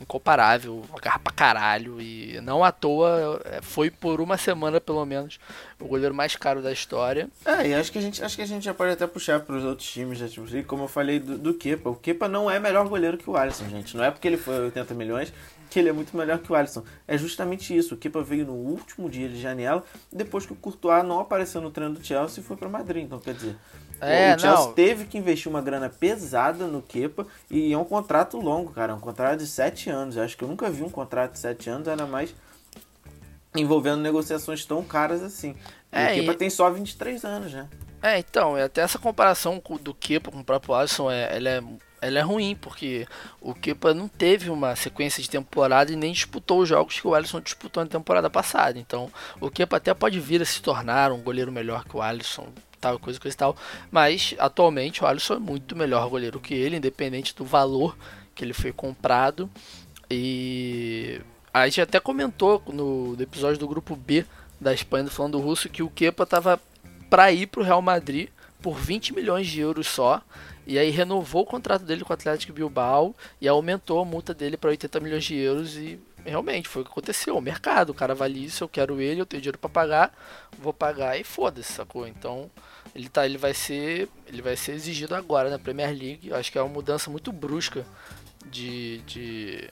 incomparável, agarra pra caralho. E não à toa é, foi por uma semana, pelo menos, o goleiro mais caro da história. É, e acho que a gente, acho que a gente já pode até puxar para os outros times da League, como eu falei do, do Kepa. O Kepa não é melhor goleiro que o Alisson, gente. Não é porque ele foi 80 milhões que ele é muito melhor que o Alisson. É justamente isso. O Kepa veio no último dia de janela, depois que o Courtois não apareceu no treino do Chelsea e foi para Madrid. Então, quer dizer, É, o Chelsea não. teve que investir uma grana pesada no Kepa e é um contrato longo, cara. É um contrato de 7 anos. Eu acho que eu nunca vi um contrato de 7 anos, ainda mais envolvendo negociações tão caras assim. E É, o Kepa e- tem só 23 anos, né? É, então, e até essa comparação com- do Kepa com o próprio Alisson, é, ela, é, ela é ruim, porque o Kepa não teve uma sequência de temporada e nem disputou os jogos que o Alisson disputou na temporada passada. Então, o Kepa até pode vir a se tornar um goleiro melhor que o Alisson, tal, coisa, coisa e tal. Mas atualmente o Alisson é muito melhor goleiro que ele, independente do valor que ele foi comprado. E a gente até comentou no, episódio do grupo B da Espanha, falando do Russo, que o Kepa tava para ir pro Real Madrid por 20 milhões de euros só. E aí renovou o contrato dele com o Atlético Bilbao e aumentou a multa dele para 80 milhões de euros e realmente foi o que aconteceu. O mercado, o cara vale isso, eu quero ele, eu tenho dinheiro para pagar, vou pagar e foda-se, sacou? Então, ele tá, ele vai ser, ele vai ser exigido agora na Premier League. Acho que é uma mudança muito brusca de de,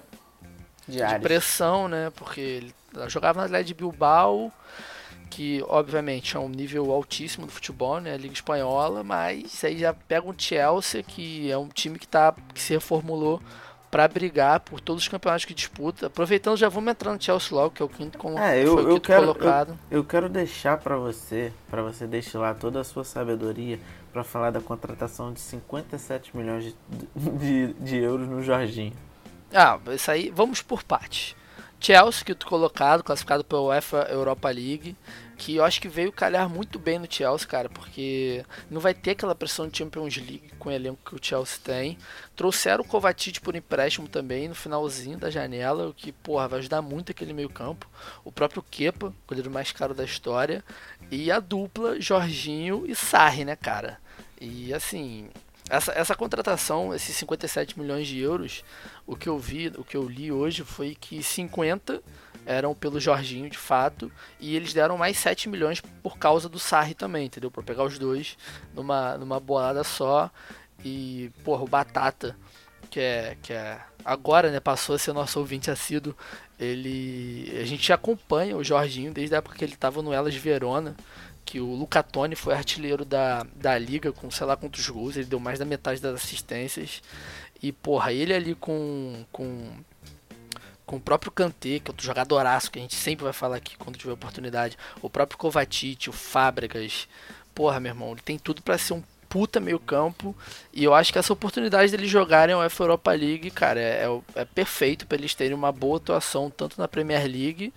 De, de pressão, né? Porque ele jogava na Atlético de Bilbao, que obviamente é um nível altíssimo do futebol, né? A Liga Espanhola, mas aí já pega um Chelsea, que é um time que, tá, que se reformulou para brigar por todos os campeonatos que disputa. Aproveitando, já vamos entrar no Chelsea logo, que é o quinto, como É, eu, eu quero, colocado. eu, eu quero deixar pra você, pra você destilar toda a sua sabedoria pra falar da contratação de 57 milhões de, de, de euros no Jorginho. Ah, isso aí, vamos por partes. Chelsea, quinto colocado, classificado pela UEFA Europa League, que eu acho que veio calhar muito bem no Chelsea, cara, porque não vai ter aquela pressão de Champions League com o elenco que o Chelsea tem. Trouxeram o Kovacic por empréstimo também no finalzinho da janela, o que, porra, vai ajudar muito aquele meio campo. O próprio Kepa, goleiro mais caro da história, e a dupla Jorginho e Sarri, né, cara? E assim, essa, essa contratação, esses 57 milhões de euros, o que eu vi, o que eu li hoje foi que 50 eram pelo Jorginho de fato, e eles deram mais 7 milhões por causa do Sarri também, entendeu? Pra pegar os dois numa, numa bolada só. E, porra, o Batata, que é, que é agora, né, passou a ser nosso ouvinte assíduo, ele a gente acompanha o Jorginho desde a época que ele tava no Elas Verona, que o Luca Toni foi artilheiro da, da liga com sei lá quantos gols, ele deu mais da metade das assistências. E porra, ele ali com com com o próprio Kanté, que é outro jogadoraço que a gente sempre vai falar aqui quando tiver oportunidade, o próprio Kovacic, o Fábregas. Porra, meu irmão, ele tem tudo pra ser um puta meio campo. E eu acho que essa oportunidade deles jogarem a UEFA Europa League, cara, é, é, é perfeito para eles terem uma boa atuação tanto na Premier League,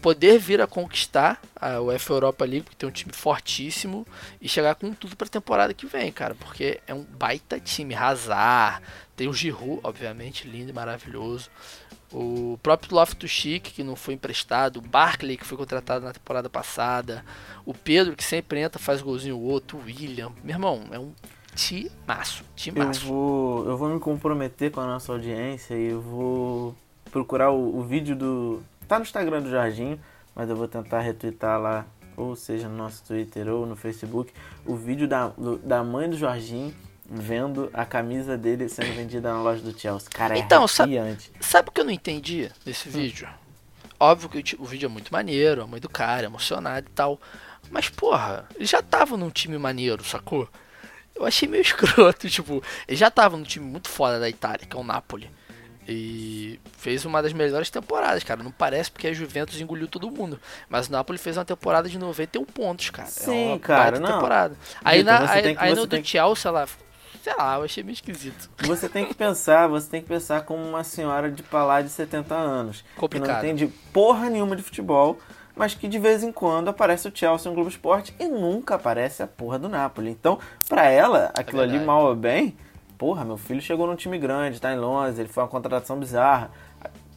poder vir a conquistar a UEFA Europa League, porque tem um time fortíssimo, e chegar com tudo pra temporada que vem, cara, porque é um baita time. Hazard, tem o Giroud, obviamente, lindo e maravilhoso. O próprio Loftus Cheek, que não foi emprestado, o Barkley, que foi contratado na temporada passada, o Pedro, que sempre entra, faz golzinho o outro, o William. Meu irmão, é um timaço, Eu timaço. vou, eu vou me comprometer com a nossa audiência e eu vou procurar o, o vídeo do. Tá no Instagram do Jorginho, mas eu vou tentar retweetar lá, ou seja, no nosso Twitter ou no Facebook, o vídeo da, do- da mãe do Jorginho vendo a camisa dele sendo vendida na loja do Chelsea. Cara, é Então, sabe- o que eu não entendi nesse vídeo? Óbvio que o vídeo é muito maneiro, a mãe do cara, emocionado e tal. Mas, porra, ele já tava num time maneiro, sacou? Eu achei meio *laughs* escroto, tipo, ele já tava num time muito foda da Itália, que é o Napoli. E fez uma das melhores temporadas, cara. Não parece porque a Juventus engoliu todo mundo. Mas o Napoli fez uma temporada de 91 pontos, cara. Sim, é uma cara, não. temporada. Aí, Vitor, na, aí, aí no do que- Chelsea, lá, sei lá, eu achei meio esquisito. Você tem que pensar, você tem que pensar como uma senhora de pra lá de 70 anos. Que não Complicado. entende porra nenhuma de futebol, mas que de vez em quando aparece o Chelsea no Globo Esporte e nunca aparece a porra do Napoli. Então, pra ela, aquilo ali verdade. mal ou bem, porra, meu filho chegou num time grande, tá em Londres, ele foi uma contratação bizarra.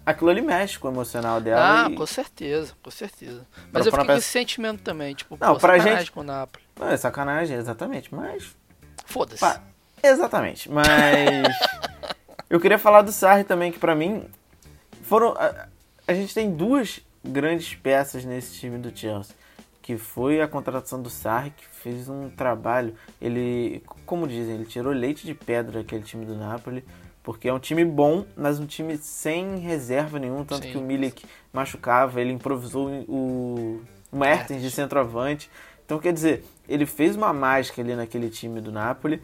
Aquilo ali mexe com o emocional dela. Ah, e... com certeza, com certeza. Mas eu fiquei com peça- esse sentimento também, tipo, Não, pô, pra sacanagem gente- com o Napoli. Não, é sacanagem, exatamente, mas Foda-se. Exatamente, mas *laughs* eu queria falar do Sarri também, que pra mim foram a, a gente tem duas grandes peças nesse time do Chelsea, que foi a contratação do Sarri, que fez um trabalho, ele, como dizem, ele tirou leite de pedra aquele time do Napoli, porque é um time bom, mas um time sem reserva nenhum, tanto Sim. que o Milik machucava, ele improvisou o, o Mertens de centroavante. Então, quer dizer, ele fez uma mágica ali naquele time do Napoli.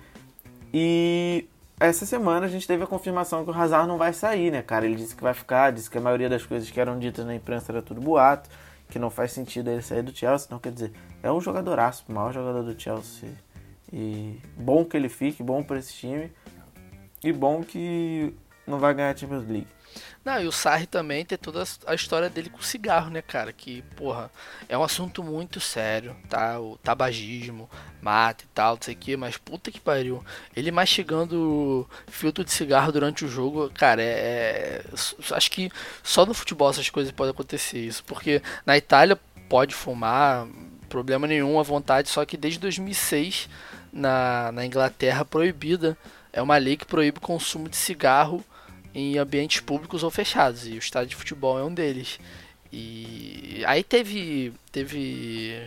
E essa semana a gente teve a confirmação que o Hazard não vai sair, né, cara? Ele disse que vai ficar, disse que a maioria das coisas que eram ditas na imprensa era tudo boato, que não faz sentido ele sair do Chelsea. Então, quer dizer, é um jogadoraço, o maior jogador do Chelsea. E bom que ele fique, bom para esse time. E bom que não vai ganhar a Champions League. Não, e o Sarri também tem toda a história dele com o cigarro, né, cara? Que, porra, é um assunto muito sério, tá? O tabagismo, mata e tal, não sei o que, mas puta que pariu. Ele mastigando filtro de cigarro durante o jogo, cara, é, é. Acho que só no futebol essas coisas podem acontecer isso. Porque na Itália pode fumar, problema nenhum, à vontade, só que desde 2006 na, na Inglaterra proibida. É uma lei que proíbe o consumo de cigarro em ambientes públicos ou fechados, e o estádio de futebol é um deles. E aí teve teve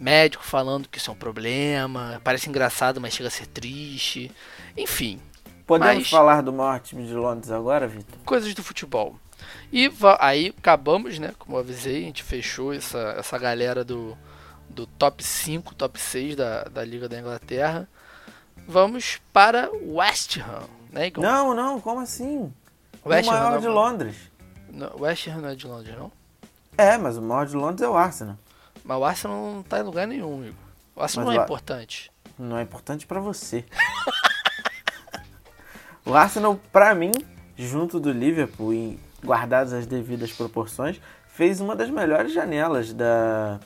médico falando que isso é um problema, parece engraçado, mas chega a ser triste. Enfim. Podemos mas... falar do maior time de Londres agora, Vitor? Coisas do futebol. E aí acabamos, né? Como eu avisei, a gente fechou essa, essa galera do, do top 5, top 6 da, da Liga da Inglaterra. Vamos para West Ham né, Igor? Não, não, como assim? West o maior Ham, de Londres. Não, West Ham não é de Londres, não? É, mas o maior de Londres é o Arsenal. Mas o Arsenal não tá em lugar nenhum, Igor. O Arsenal Mas não é o- importante. Não é importante pra você. *laughs* o Arsenal, pra mim, junto do Liverpool e guardadas as devidas proporções, fez uma das melhores janelas da,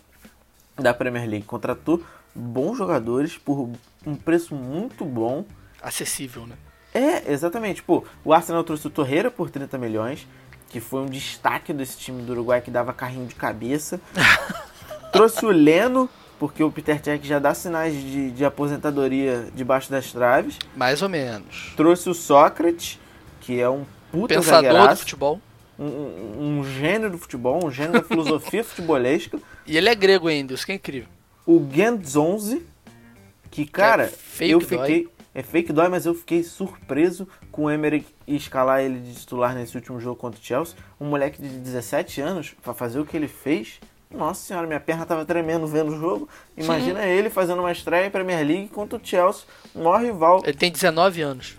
da Premier League. Contratou bons jogadores por um preço muito bom. Acessível, né? É, exatamente. Pô, o Arsenal trouxe o Torreira por 30 milhões, que foi um destaque desse time do Uruguai que dava carrinho de cabeça. *laughs* trouxe o Leno, porque o Peter Cech já dá sinais de, de aposentadoria debaixo das traves. Mais ou menos. Trouxe o Sócrates, que é um puta Pensador do zagueiraço, futebol. um, um, gênio do futebol, um gênio da filosofia *laughs* futebolística. E ele é grego ainda, isso que é incrível. O Guendouzi, que, cara, fake eu dói. É fake dói, mas eu fiquei surpreso com o Emery escalar ele de titular nesse último jogo contra o Chelsea. Um moleque de 17 anos, pra fazer o que ele fez. Nossa senhora, minha perna tava tremendo vendo o jogo. Imagina ele fazendo uma estreia em Premier League contra o Chelsea, o maior rival. Ele tem 19 anos.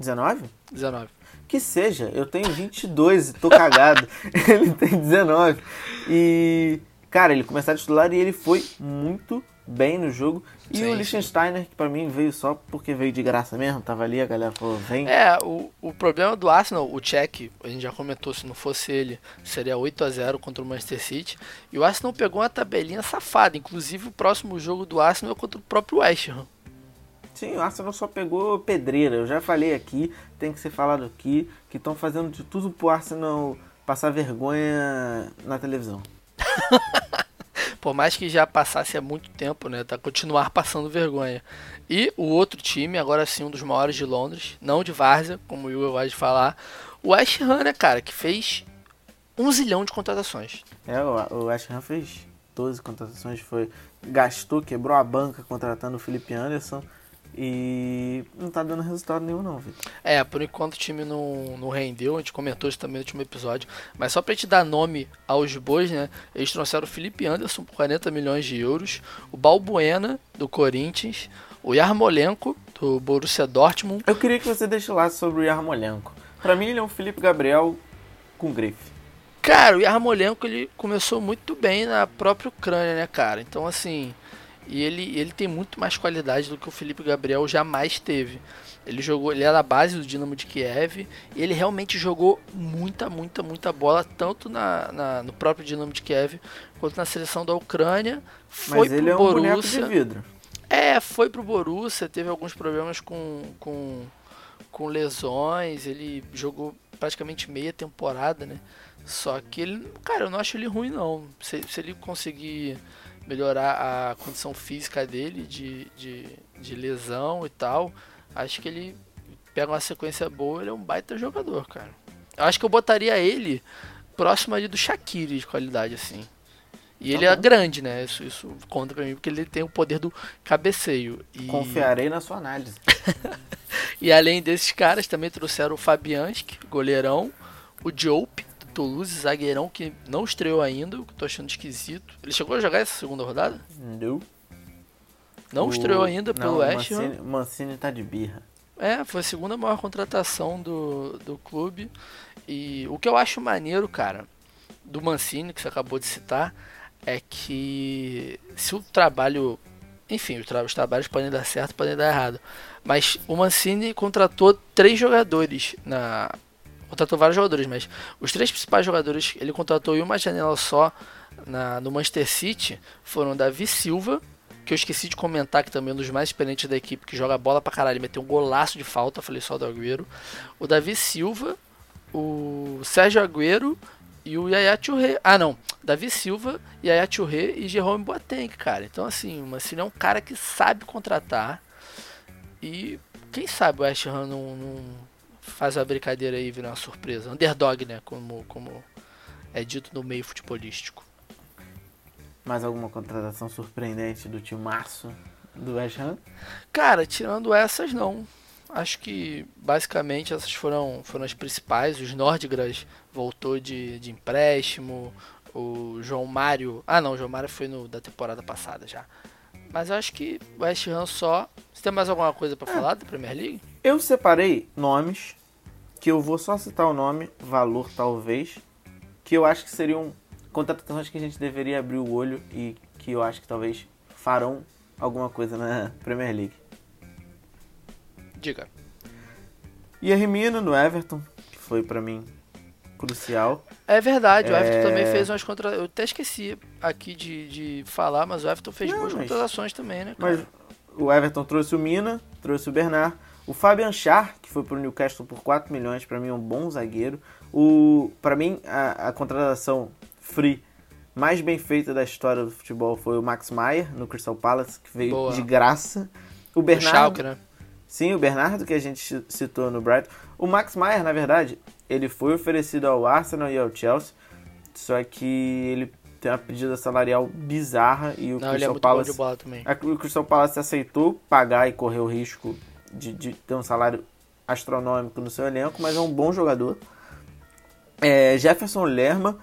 19? 19. Que seja, eu tenho 22 e tô cagado. *laughs* ele tem 19. E, cara, ele começou a titular e ele foi muito bem no jogo. E Sim, o. Liechtensteiner, que pra mim veio só porque veio de graça mesmo, tava ali, a galera falou, vem. É, o, o problema do Arsenal, o Czech, a gente já comentou, se não fosse ele, seria 8 a 0 contra o Manchester City. E o Arsenal pegou uma tabelinha safada. Inclusive, o próximo jogo do Arsenal é contra o próprio West Ham. Sim, o Arsenal só pegou pedreira. Eu já falei aqui, tem que ser falado aqui, que estão fazendo de tudo pro Arsenal passar vergonha na televisão. *laughs* Por mais que já passasse há muito tempo, né? Tá continuar passando vergonha. E o outro time, agora sim, um dos maiores de Londres, não de Várzea, como o Igor vai falar, o Ham, né, cara, que fez um zilhão de contratações. É, o, o Ham fez 12 contratações, foi gastou, quebrou a banca contratando o Felipe Anderson e não tá dando resultado nenhum não, Vitor. É, por enquanto o time não, não rendeu, a gente comentou isso também no último episódio. Mas só pra te dar nome aos bois, né? Eles trouxeram o Felipe Anderson por 40 milhões de euros, o Balbuena, do Corinthians, o Yarmolenko, do Borussia Dortmund. Eu queria que você deixasse sobre o Yarmolenko. Pra mim ele é um Felipe Gabriel com grife. Cara, o Yarmolenko ele começou muito bem na própria Ucrânia, né, cara? Então, assim, e ele, ele tem muito mais qualidade do que o Felipe Gabriel jamais teve. Ele jogou, ele era a base do Dinamo de Kiev e ele realmente jogou muita, muita, muita bola, tanto na, na- no próprio Dinamo de Kiev quanto na seleção da Ucrânia. Foi Mas ele pro é um boneco de Borussia. vidro. É, foi pro Borussia, teve alguns problemas com, com, com lesões, ele jogou praticamente meia temporada, né? Só que ele, cara, eu não acho ele ruim não. Se, se ele conseguir melhorar a condição física dele de, de, de lesão e tal, acho que ele pega uma sequência boa, ele é um baita jogador, cara. Eu acho que eu botaria ele próximo ali do Shaqiri de qualidade, assim. E ele é bom. grande, né? Isso, isso conta pra mim, porque ele tem o poder do cabeceio. E, Confiarei na sua análise. *laughs* e além desses caras, também trouxeram o Fabianski, goleirão, o Diop, Toulouse, zagueirão, que não estreou ainda, o que eu tô achando esquisito. Ele chegou a jogar essa segunda rodada? Não. Não O- estreou ainda pelo não, West o Ham. Mancini, Mancini tá de birra. É, foi a segunda maior contratação do, do clube. E o que eu acho maneiro, cara, do Mancini, que você acabou de citar, é que se o trabalho enfim, os, tra os, trabalhos podem dar certo, podem dar errado. Mas o Mancini contratou três jogadores na. Contratou vários jogadores, mas os três principais jogadores ele contratou em uma janela só na, no Manchester City foram Davi Silva, que eu esqueci de comentar que também é um dos mais experientes da equipe, que joga bola pra caralho, meteu um golaço de falta, falei só do Agüero. O Davi Silva, o Sérgio Agüero e o Yaya Touré. Ah, não. Davi Silva, Yaya Touré e Jerome Boateng, cara. Então, assim, o Mancini é um cara que sabe contratar. E quem sabe o West Ham não, não faz uma brincadeira aí e vira uma surpresa. Underdog, né? Como, como é dito no meio futebolístico. Mais alguma contratação surpreendente do tio Março do West Ham? Cara, tirando essas, não. Acho que basicamente essas foram, foram as principais. Os Nordgras voltou de, de empréstimo. O João Mário. Ah, não, o João Mário foi no da temporada passada já. Mas acho que o West Ham só. Você tem mais alguma coisa para é. falar da Premier League? Eu separei nomes que eu vou só citar o nome, valor talvez, que eu acho que seriam contratações que a gente deveria abrir o olho e que eu acho que talvez farão alguma coisa na *laughs* Premier League. Diga. E a Remina no Everton, que foi para mim crucial. É verdade, é... o Everton também fez umas contra. Eu até esqueci aqui de, de falar, mas o Everton fez Não, boas mas... contratações também, né? Cara? Mas o Everton trouxe o Mina, trouxe o Bernard. O Fabian Char, que foi pro Newcastle por 4 milhões, para mim é um bom zagueiro. O, para mim, a, a, contratação free mais bem feita da história do futebol foi o Max Maier, no Crystal Palace, que veio Boa. de graça. O Bernardo, o Schalke, né? Sim, o Bernardo que a gente citou no Brighton. O Max Maier, na verdade, ele foi oferecido ao Arsenal e ao Chelsea, só que ele tem uma pedida salarial bizarra e o Não, Crystal é Palace o Crystal Palace aceitou pagar e correr o risco de, de, ter um salário astronômico no seu elenco, mas é um bom jogador. É, Jefferson Lerma,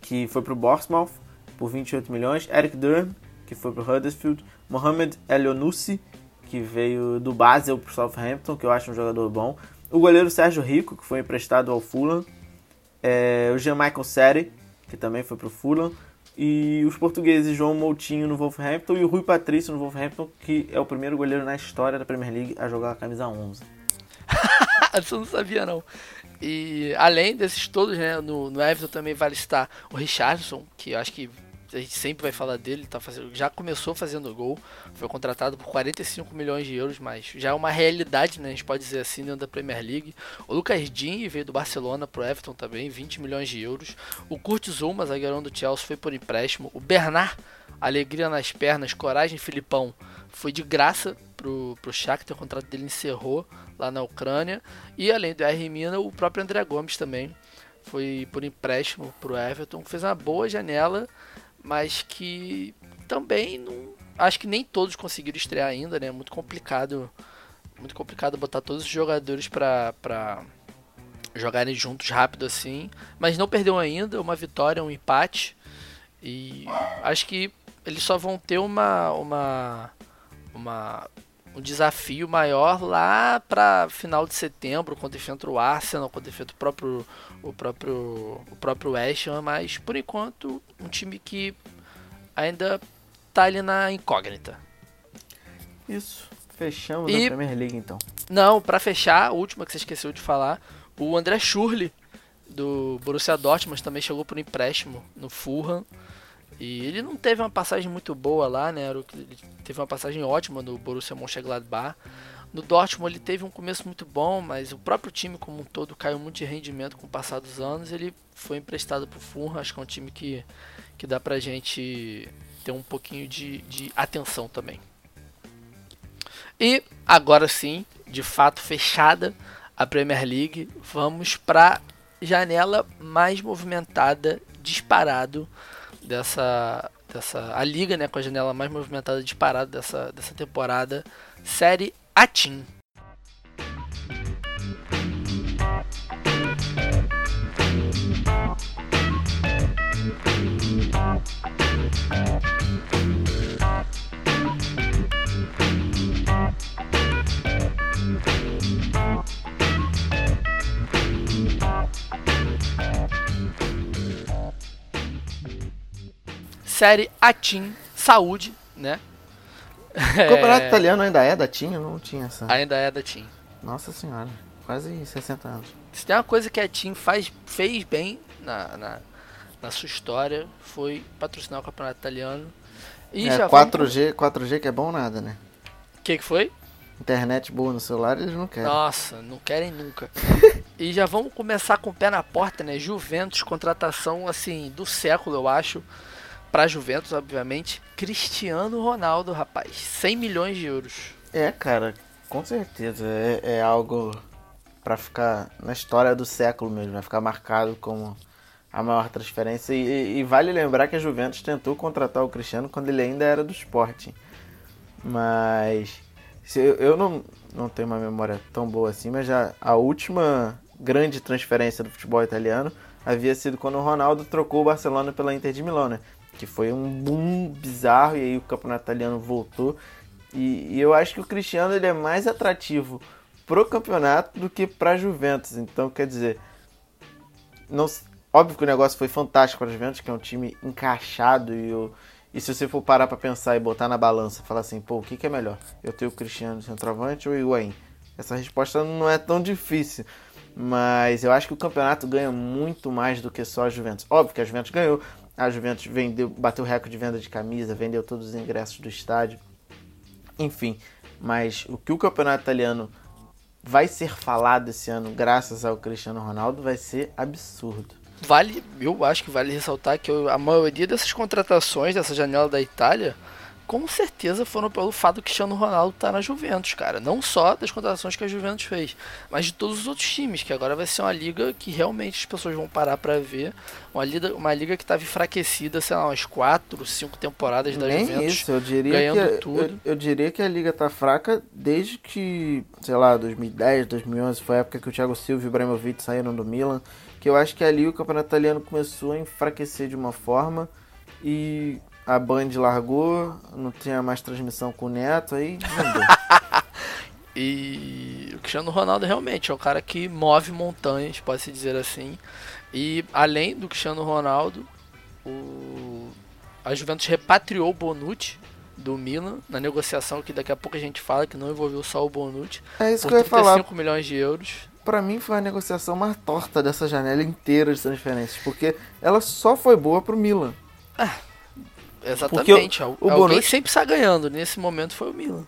que foi para o Bournemouth por 28 milhões. Eric Durham, que foi para o Huddersfield. Mohamed Elionussi, que veio do Basel para o Southampton, que eu acho um jogador bom. O goleiro Sérgio Rico, que foi emprestado ao Fulham. É, o Jean-Michael Seri, que também foi para o Fulham. E os portugueses João Moutinho no Wolverhampton e o Rui Patrício no Wolverhampton, que é o primeiro goleiro na história da Premier League a jogar a camisa 11. *laughs* Isso eu não sabia não. E além desses todos, né, no, no Everton também vale estar o Richardson, que eu acho que a gente sempre vai falar dele, tá fazendo, já começou fazendo gol, foi contratado por 45 milhões de euros, mas já é uma realidade, né, a gente pode dizer assim, dentro da Premier League. O Lucas Digne veio do Barcelona pro Everton também, 20 milhões de euros. O Kurt Zuma, zagueirão do Chelsea, foi por empréstimo. O Bernard, alegria nas pernas, coragem, Filipão, foi de graça pro, pro Shakhtar, o contrato dele encerrou lá na Ucrânia. E além do R. Mina, o próprio André Gomes também foi por empréstimo pro Everton, fez uma boa janela mas que também não. Acho que nem todos conseguiram estrear ainda, né? Muito complicado. Muito complicado botar todos os jogadores pra, pra jogarem juntos rápido assim. Mas não perdeu ainda, uma vitória, um empate. E acho que eles só vão ter uma. uma. uma um desafio maior lá para final de setembro, quando enfrenta o Arsenal, quando enfrenta o próprio o próprio o próprio West Ham, mas por enquanto um time que ainda tá ali na incógnita. Isso. Fechamos e, a Premier League então. Não, para fechar, a última que você esqueceu de falar, o André Schurrle do Borussia Dortmund também chegou por empréstimo no Fulham. E ele não teve uma passagem muito boa lá, né? Ele teve uma passagem ótima no Borussia Mönchengladbach. No Dortmund ele teve um começo muito bom, mas o próprio time como um todo caiu muito de rendimento com o passar dos anos. Ele foi emprestado para o Fulham, acho que é um time que, que dá pra gente ter um pouquinho de, de atenção também. E agora sim, de fato fechada a Premier League, vamos para janela mais movimentada disparado dessa dessa a liga, né, com a janela mais movimentada disparada dessa dessa temporada, série Atim. Série Atim Saúde, né? O campeonato italiano ainda é da TIM? Eu não tinha essa. Ainda é da TIM. Nossa senhora, quase 60 anos. Se tem uma coisa que a TIM faz, fez bem na, na, na sua história, foi patrocinar o campeonato italiano. E é, já 4G, 4G que é bom nada, né? O que, que foi? Internet boa no celular eles não querem. Nossa, não querem nunca. *laughs* e já vamos começar com o pé na porta, né? Juventus, contratação assim do século, eu acho. Pra Juventus, obviamente. Cristiano Ronaldo, rapaz. 100 milhões de euros. É, cara, com certeza. É, é algo para ficar na história do século mesmo. Vai ficar marcado como a maior transferência. E, e, vale lembrar que a Juventus tentou contratar o Cristiano quando ele ainda era do Sporting. Mas eu não, não tenho uma memória tão boa assim, mas já a última grande transferência do futebol italiano havia sido quando o Ronaldo trocou o Barcelona pela Inter de Milão, né? Que foi um boom bizarro e aí o campeonato italiano voltou. E, e eu acho que o Cristiano ele é mais atrativo pro campeonato do que pra Juventus. Então, quer dizer, não, óbvio que o negócio foi fantástico para Juventus, que é um time encaixado e o e se você for parar para pensar e botar na balança, falar assim, pô, o que, que é melhor? Eu tenho o Cristiano centroavante ou o Higuaín? Essa resposta não é tão difícil. Mas eu acho que o campeonato ganha muito mais do que só a Juventus. Óbvio que a Juventus ganhou. A Juventus vendeu, bateu recorde de venda de camisa, vendeu todos os ingressos do estádio. Enfim, mas o que o campeonato italiano vai ser falado esse ano graças ao Cristiano Ronaldo vai ser absurdo vale, eu acho que vale ressaltar que a maioria dessas contratações dessa janela da Itália, com certeza foram pelo fato do Cristiano Ronaldo tá na Juventus, cara. Não só das contratações que a Juventus fez, mas de todos os outros times, que agora vai ser uma liga que realmente as pessoas vão parar para ver. Uma liga, uma liga que estava enfraquecida, sei lá, umas 4, 5 temporadas da Nem Juventus. Isso, eu diria ganhando que, tudo. Eu, eu, diria que a liga tá fraca desde que, sei lá, 2010, 2011, foi a época que o Thiago Silva e o Ibrahimovic saíram do Milan que eu acho que ali o campeonato italiano começou a enfraquecer de uma forma e a Band largou, não tinha mais transmissão com o Neto, aí *laughs* e o Cristiano Ronaldo realmente é o cara que move montanhas, pode-se dizer assim. E além do Cristiano Ronaldo, o... a Juventus repatriou o Bonucci do Milan na negociação que daqui a pouco a gente fala que não envolveu só o Bonucci. É isso que eu ia falar. 35 milhões de euros para mim foi a negociação mais torta dessa janela inteira de transferências, porque ela só foi boa pro Milan. Ah, exatamente. O, o Alguém Bonucci... sempre está ganhando. Nesse momento foi o Milan.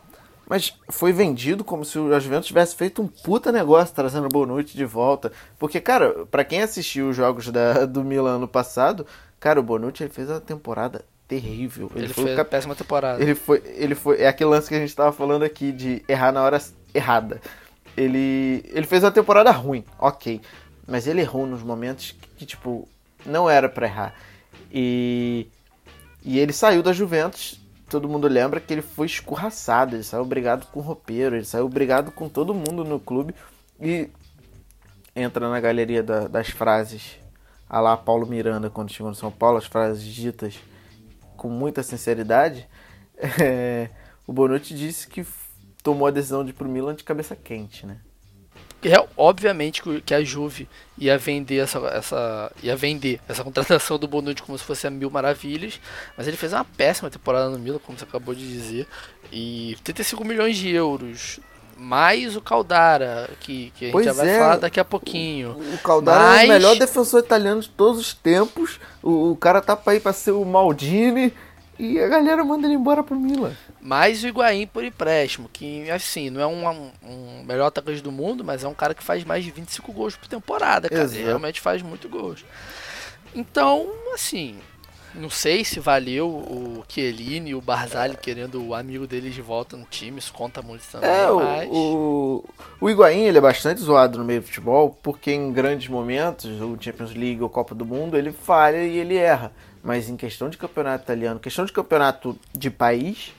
Mas foi vendido como se o Juventus tivesse feito um puta negócio trazendo o Bonucci de volta. Porque, cara, para quem assistiu os jogos da, do Milan no passado, cara, o Bonucci ele fez uma temporada terrível. Ele, ele foi uma péssima temporada. Ele foi, ele foi. É aquele lance que a gente tava falando aqui de errar na hora errada ele, ele fez uma temporada ruim, ok. Mas ele errou nos momentos que, que tipo, não era para errar. E, e ele saiu da Juventus. Todo mundo lembra que ele foi escorraçado. Ele saiu brigado com o roupeiro. Ele saiu brigado com todo mundo no clube. E entra na galeria da, das frases a lá Paulo Miranda quando chegou no São Paulo, as frases ditas com muita sinceridade. *laughs* É, o Bonucci disse que tomou a decisão de ir pro Milan de cabeça quente, né? Obviamente que a Juve ia vender essa, essa ia vender essa *laughs* contratação do Bonucci como se fosse a mil maravilhas, mas ele fez uma péssima temporada no Milan, como você acabou de dizer, e 35 milhões de euros, mais o Caldara, que, que a gente pois já vai é. falar daqui a pouquinho. O, o Caldara mas... é o melhor defensor italiano de todos os tempos, o, o cara tá pra ir pra ser o Maldini, e a galera manda ele embora pro Milan. Mais o Higuaín por empréstimo, que assim, não é um, um, melhor atacante do mundo, mas é um cara que faz mais de 25 gols por temporada, cara. Ele realmente faz muito gols. Então, assim, não sei se valeu o Chiellini e o Barzali querendo o amigo deles de volta no time, isso conta muito também. É, mas... o, o Higuaín ele é bastante zoado no meio do futebol, porque em grandes momentos, o Champions League ou Copa do Mundo, ele falha e ele erra. Mas em questão de campeonato italiano, questão de campeonato de país,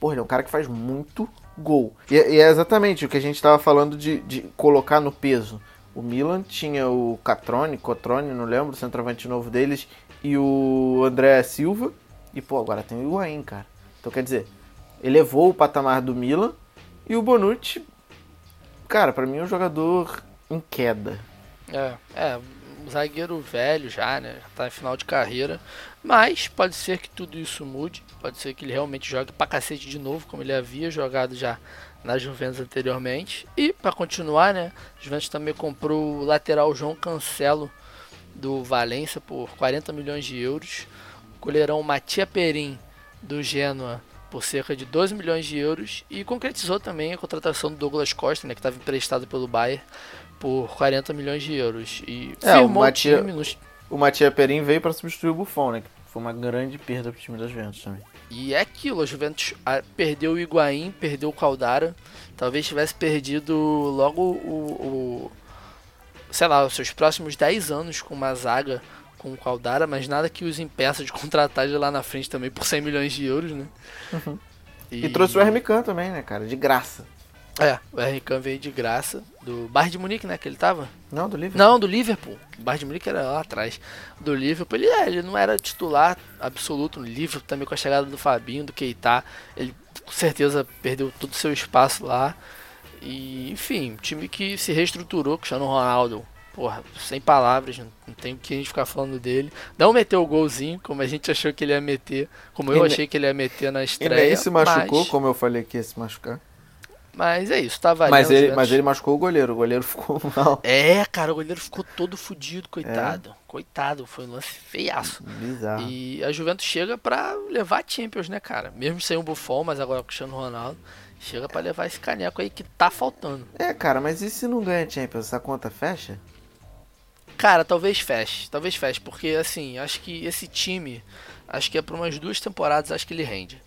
porra, ele é um cara que faz muito gol. E, e é exatamente o que a gente estava falando de, de colocar no peso. O Milan tinha o Catrone, Cotrone, não lembro, o centroavante novo deles, e o André Silva. E, pô, agora tem o Higuaín, cara. Então, quer dizer, elevou o patamar do Milan. E o Bonucci, cara, para mim é um jogador em queda. É, é um zagueiro velho já, né? Já tá em final de carreira. Mas pode ser que tudo isso mude. Pode ser que ele realmente jogue pra cacete de novo, como ele havia jogado já na Juventus anteriormente. E para continuar, né? Juventus também comprou o lateral João Cancelo do Valência por 40 milhões de euros. O goleirão Matia Perim do Genoa por cerca de 12 milhões de euros e concretizou também a contratação do Douglas Costa, né, que estava emprestado pelo Bayern por 40 milhões de euros e É, o o, Matia- O Matia Perim veio para substituir o Buffon, né? Que foi uma grande perda pro time das Juventus também. E é aquilo, a Juventus ah, perdeu o Higuaín, perdeu o Caldara. Talvez tivesse perdido logo o, o- sei lá, os seus próximos 10 anos com uma zaga com o Caldara, mas nada que os impeça de *laughs* contratar de lá na frente também por 100 milhões de euros, né? E, trouxe o Hermican também, né, cara? De graça. É, o RK veio de graça do Bayern de Munique, né, que ele tava? Não, do Liverpool. Não, do Liverpool. O Bayern de Munique era lá atrás. Do Liverpool, ele, é, ele não era titular absoluto no Liverpool, também com a chegada do Fabinho, do Keita, ele com certeza perdeu todo o seu espaço lá. E, enfim, um time que se reestruturou, Cristiano Ronaldo, porra, sem palavras, não, tem o que a gente ficar falando dele. Não meteu o golzinho, como a gente achou que ele ia meter, como eu E achei que ele ia meter na E estreia. nem se machucou, mas, como eu falei que ia se machucar. Mas é isso, tá valendo. Mas ele, mas ele machucou o goleiro. O goleiro *laughs* ficou mal. É, cara, o goleiro ficou todo fudido, coitado. Coitado, foi um lance feiaço. Bizarro. E a Juventus chega pra levar a Champions, né, cara? Mesmo sem o Buffon, mas agora com o Cristiano Ronaldo, chega pra levar esse caneco aí que tá faltando. É, cara, mas e se não ganha Champions? Essa conta fecha? Cara, talvez feche, talvez feche, porque assim, acho que esse time, acho que é por umas duas temporadas, acho que ele rende.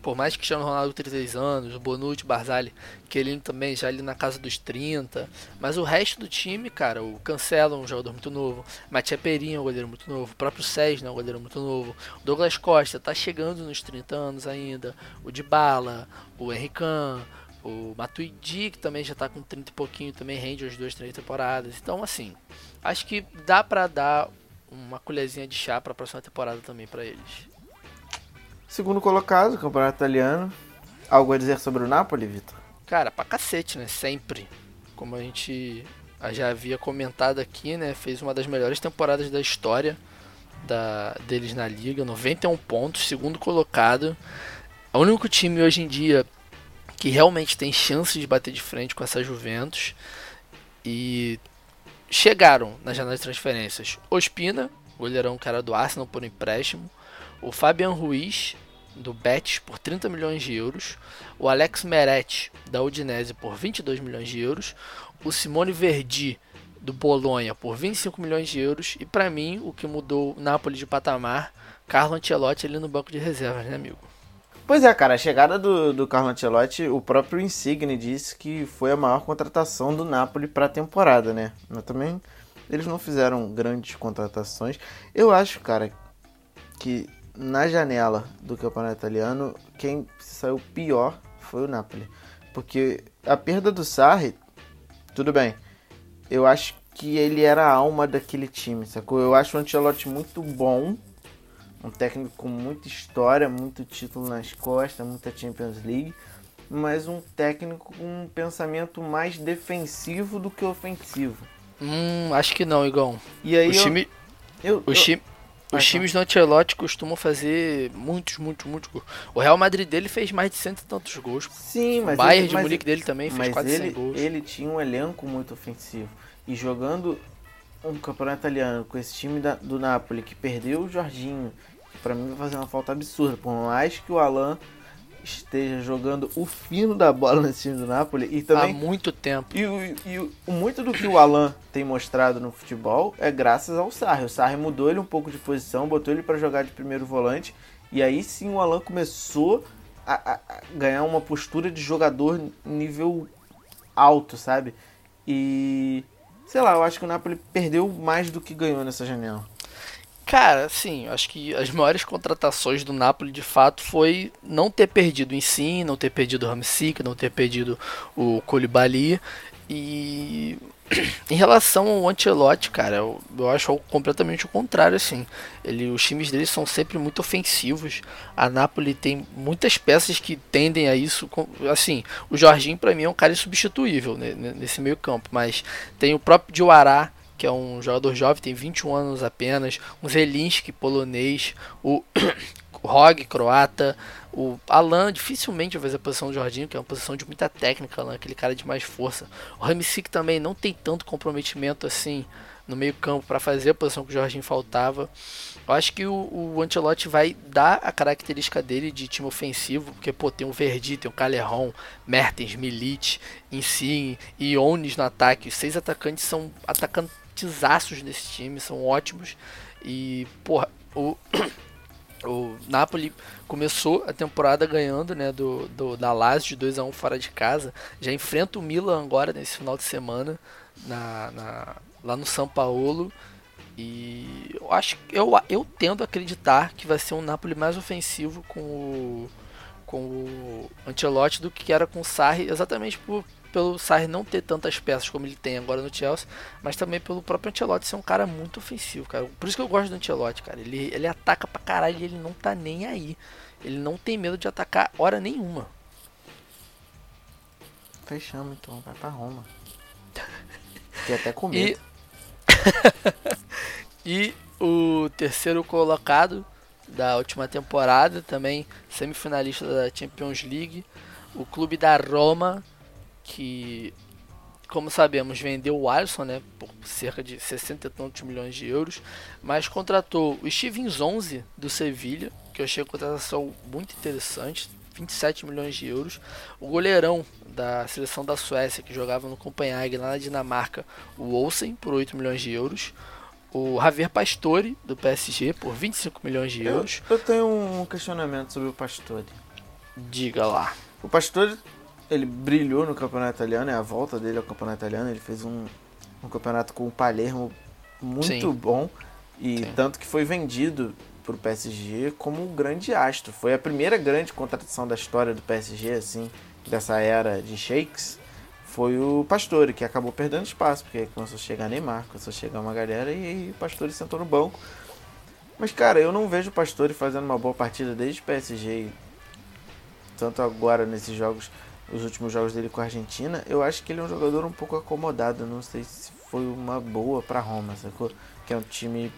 Por mais que Cristiano Ronaldo 36 anos, o Bonucci, Barzali, ele também já ali na casa dos 30, mas o resto do time, cara, o Cancelo é um jogador muito novo, Matia Perin é um goleiro muito novo, o próprio Sérgio é um goleiro muito novo, o Douglas Costa tá chegando nos 30 anos ainda, o Dybala, o Henrican, o Matuidi, que também já tá com 30 e pouquinho, também rende as duas, três temporadas. Então, assim, acho que dá pra dar uma colherzinha de chá pra próxima temporada também pra eles. Segundo colocado, campeonato italiano. Algo a dizer sobre o Napoli, Vitor? Cara, pra cacete, né? Sempre. Como a gente já havia comentado aqui, né? Fez uma das melhores temporadas da história da, deles na liga. 91 pontos, segundo colocado. O único time hoje em dia que realmente tem chance de bater de frente com essa Juventus. E chegaram na janela de transferências. Ospina, goleirão que era do Arsenal por empréstimo. O Fabian Ruiz, do Betis, por 30 milhões de euros. O Alex Meret, da Udinese, por 22 milhões de euros. O Simone Verdi, do Bolonha, por 25 milhões de euros. E para mim, o que mudou o Napoli de patamar, Carlo Ancelotti ali no banco de reservas, né, amigo? Pois é, cara, a chegada do, do Carlo Ancelotti, o próprio Insigne disse que foi a maior contratação do Napoli para temporada, né? Mas também eles não fizeram grandes contratações. Eu acho, cara, que na janela do campeonato italiano, quem saiu pior foi o Napoli. Porque a perda do Sarri, tudo bem, eu acho que ele era a alma daquele time, sacou? Eu acho o Ancelotti muito bom, um técnico com muita história, muito título nas costas, muita Champions League, mas um técnico com um pensamento mais defensivo do que ofensivo. Hum, acho que não, Igão. E aí O eu- time, eu, os, eu- time- os times do Ancelotti costumam fazer muitos, muitos, muitos gols. O Real Madrid dele fez mais de cento e tantos gols. sim, mas o Bayern ele- de Munique dele também fez quase ele, 100 gols. ele tinha um elenco muito ofensivo. E jogando um campeonato italiano com esse time da- do Napoli, que perdeu o Jorginho, que pra mim vai fazer uma falta absurda. Por mais que o Alan esteja jogando o fino da bola nesse time do Napoli. E Há também. muito tempo. E, e o- muito do que o Alan tem mostrado no futebol é graças ao Sarri. O Sarri mudou ele um pouco de posição, botou ele para jogar de primeiro volante. E aí sim o Alan começou a, a- a ganhar uma postura de jogador nível alto, sabe? E. Sei lá, eu acho que o Napoli perdeu mais do que ganhou nessa janela. Cara, assim, acho que as *laughs* maiores contratações do Napoli de fato foi não ter perdido em si, não ter perdido o Ramsik, não ter perdido o Koulibaly e *clears throat* em relação ao Ancelotti, cara, eu, eu acho completamente o contrário, assim. Ele, os times dele são sempre muito ofensivos. A Napoli tem muitas peças que tendem a isso. Assim, o Jorginho pra mim é um cara insubstituível né, ne- nesse meio campo, mas tem o próprio Diarra que é um jogador jovem, tem 21 anos apenas, um Zelinski polonês, *coughs* o Rog croata, o Alan dificilmente vai fazer a posição do Jorginho, que é uma posição de muita técnica, Alan, aquele cara de mais força. O Ramisic também não tem tanto comprometimento assim no meio campo para fazer a posição que o Jorginho faltava. Eu acho que o, o Ancelotti vai dar a característica dele de time ofensivo, porque pô, tem o Verdi, tem o Calerron, Mertens, Milic, Insigne e Onis no ataque. Os seis atacantes são atacantesaços desse time, são ótimos. E, porra, o, *coughs* o Napoli começou a temporada ganhando né, do, do, da Lazio de 2 a 1 fora de casa. Já enfrenta o Milan agora nesse final de semana na, na lá no São Paulo. E eu acho eu, eu tendo a acreditar que vai ser um Napoli mais ofensivo com o, com o Ancelotti do que era com o Sarri, exatamente por, pelo Sarri não ter tantas peças como ele tem agora no Chelsea, mas também pelo próprio Ancelotti ser um cara muito ofensivo, cara. Por isso que eu gosto do Ancelotti, cara. Ele, ele ataca pra caralho e ele não tá nem aí. Ele não tem medo de atacar hora nenhuma. Fechamos então, vai pra Roma. *laughs* Fiquei até com medo. E... *laughs* e o terceiro colocado da última temporada, também semifinalista da Champions League, o clube da Roma, que, como sabemos, vendeu o Alisson né, por cerca de 60 e tantos milhões de euros, mas contratou o Steven Zonzi do Sevilha, que eu achei a contratação muito interessante, 27 milhões de euros. O goleirão da seleção da Suécia, que jogava no Copenhague, lá na Dinamarca, o Olsen, por 8 milhões de euros. O Javier Pastore, do PSG, por 25 milhões de euros. Eu, eu tenho um questionamento sobre o Pastore. Diga lá. O Pastore, ele brilhou no campeonato italiano, é a volta dele ao campeonato italiano. Ele fez um, um campeonato com o Palermo muito Sim. bom. E Sim. tanto que foi vendido para o PSG como um grande astro. Foi a primeira grande contratação da história do PSG, assim, dessa era de shakes. Foi o Pastore, que acabou perdendo espaço, porque começou a chegar Neymar, começou a chegar uma galera e aí o Pastore sentou no banco. Mas, cara, eu não vejo o Pastore fazendo uma boa partida desde o PSG, tanto agora nesses jogos, os últimos jogos dele com a Argentina. Eu acho que ele é um jogador um pouco acomodado. Não sei se foi uma boa pra Roma, sacou? Que é um time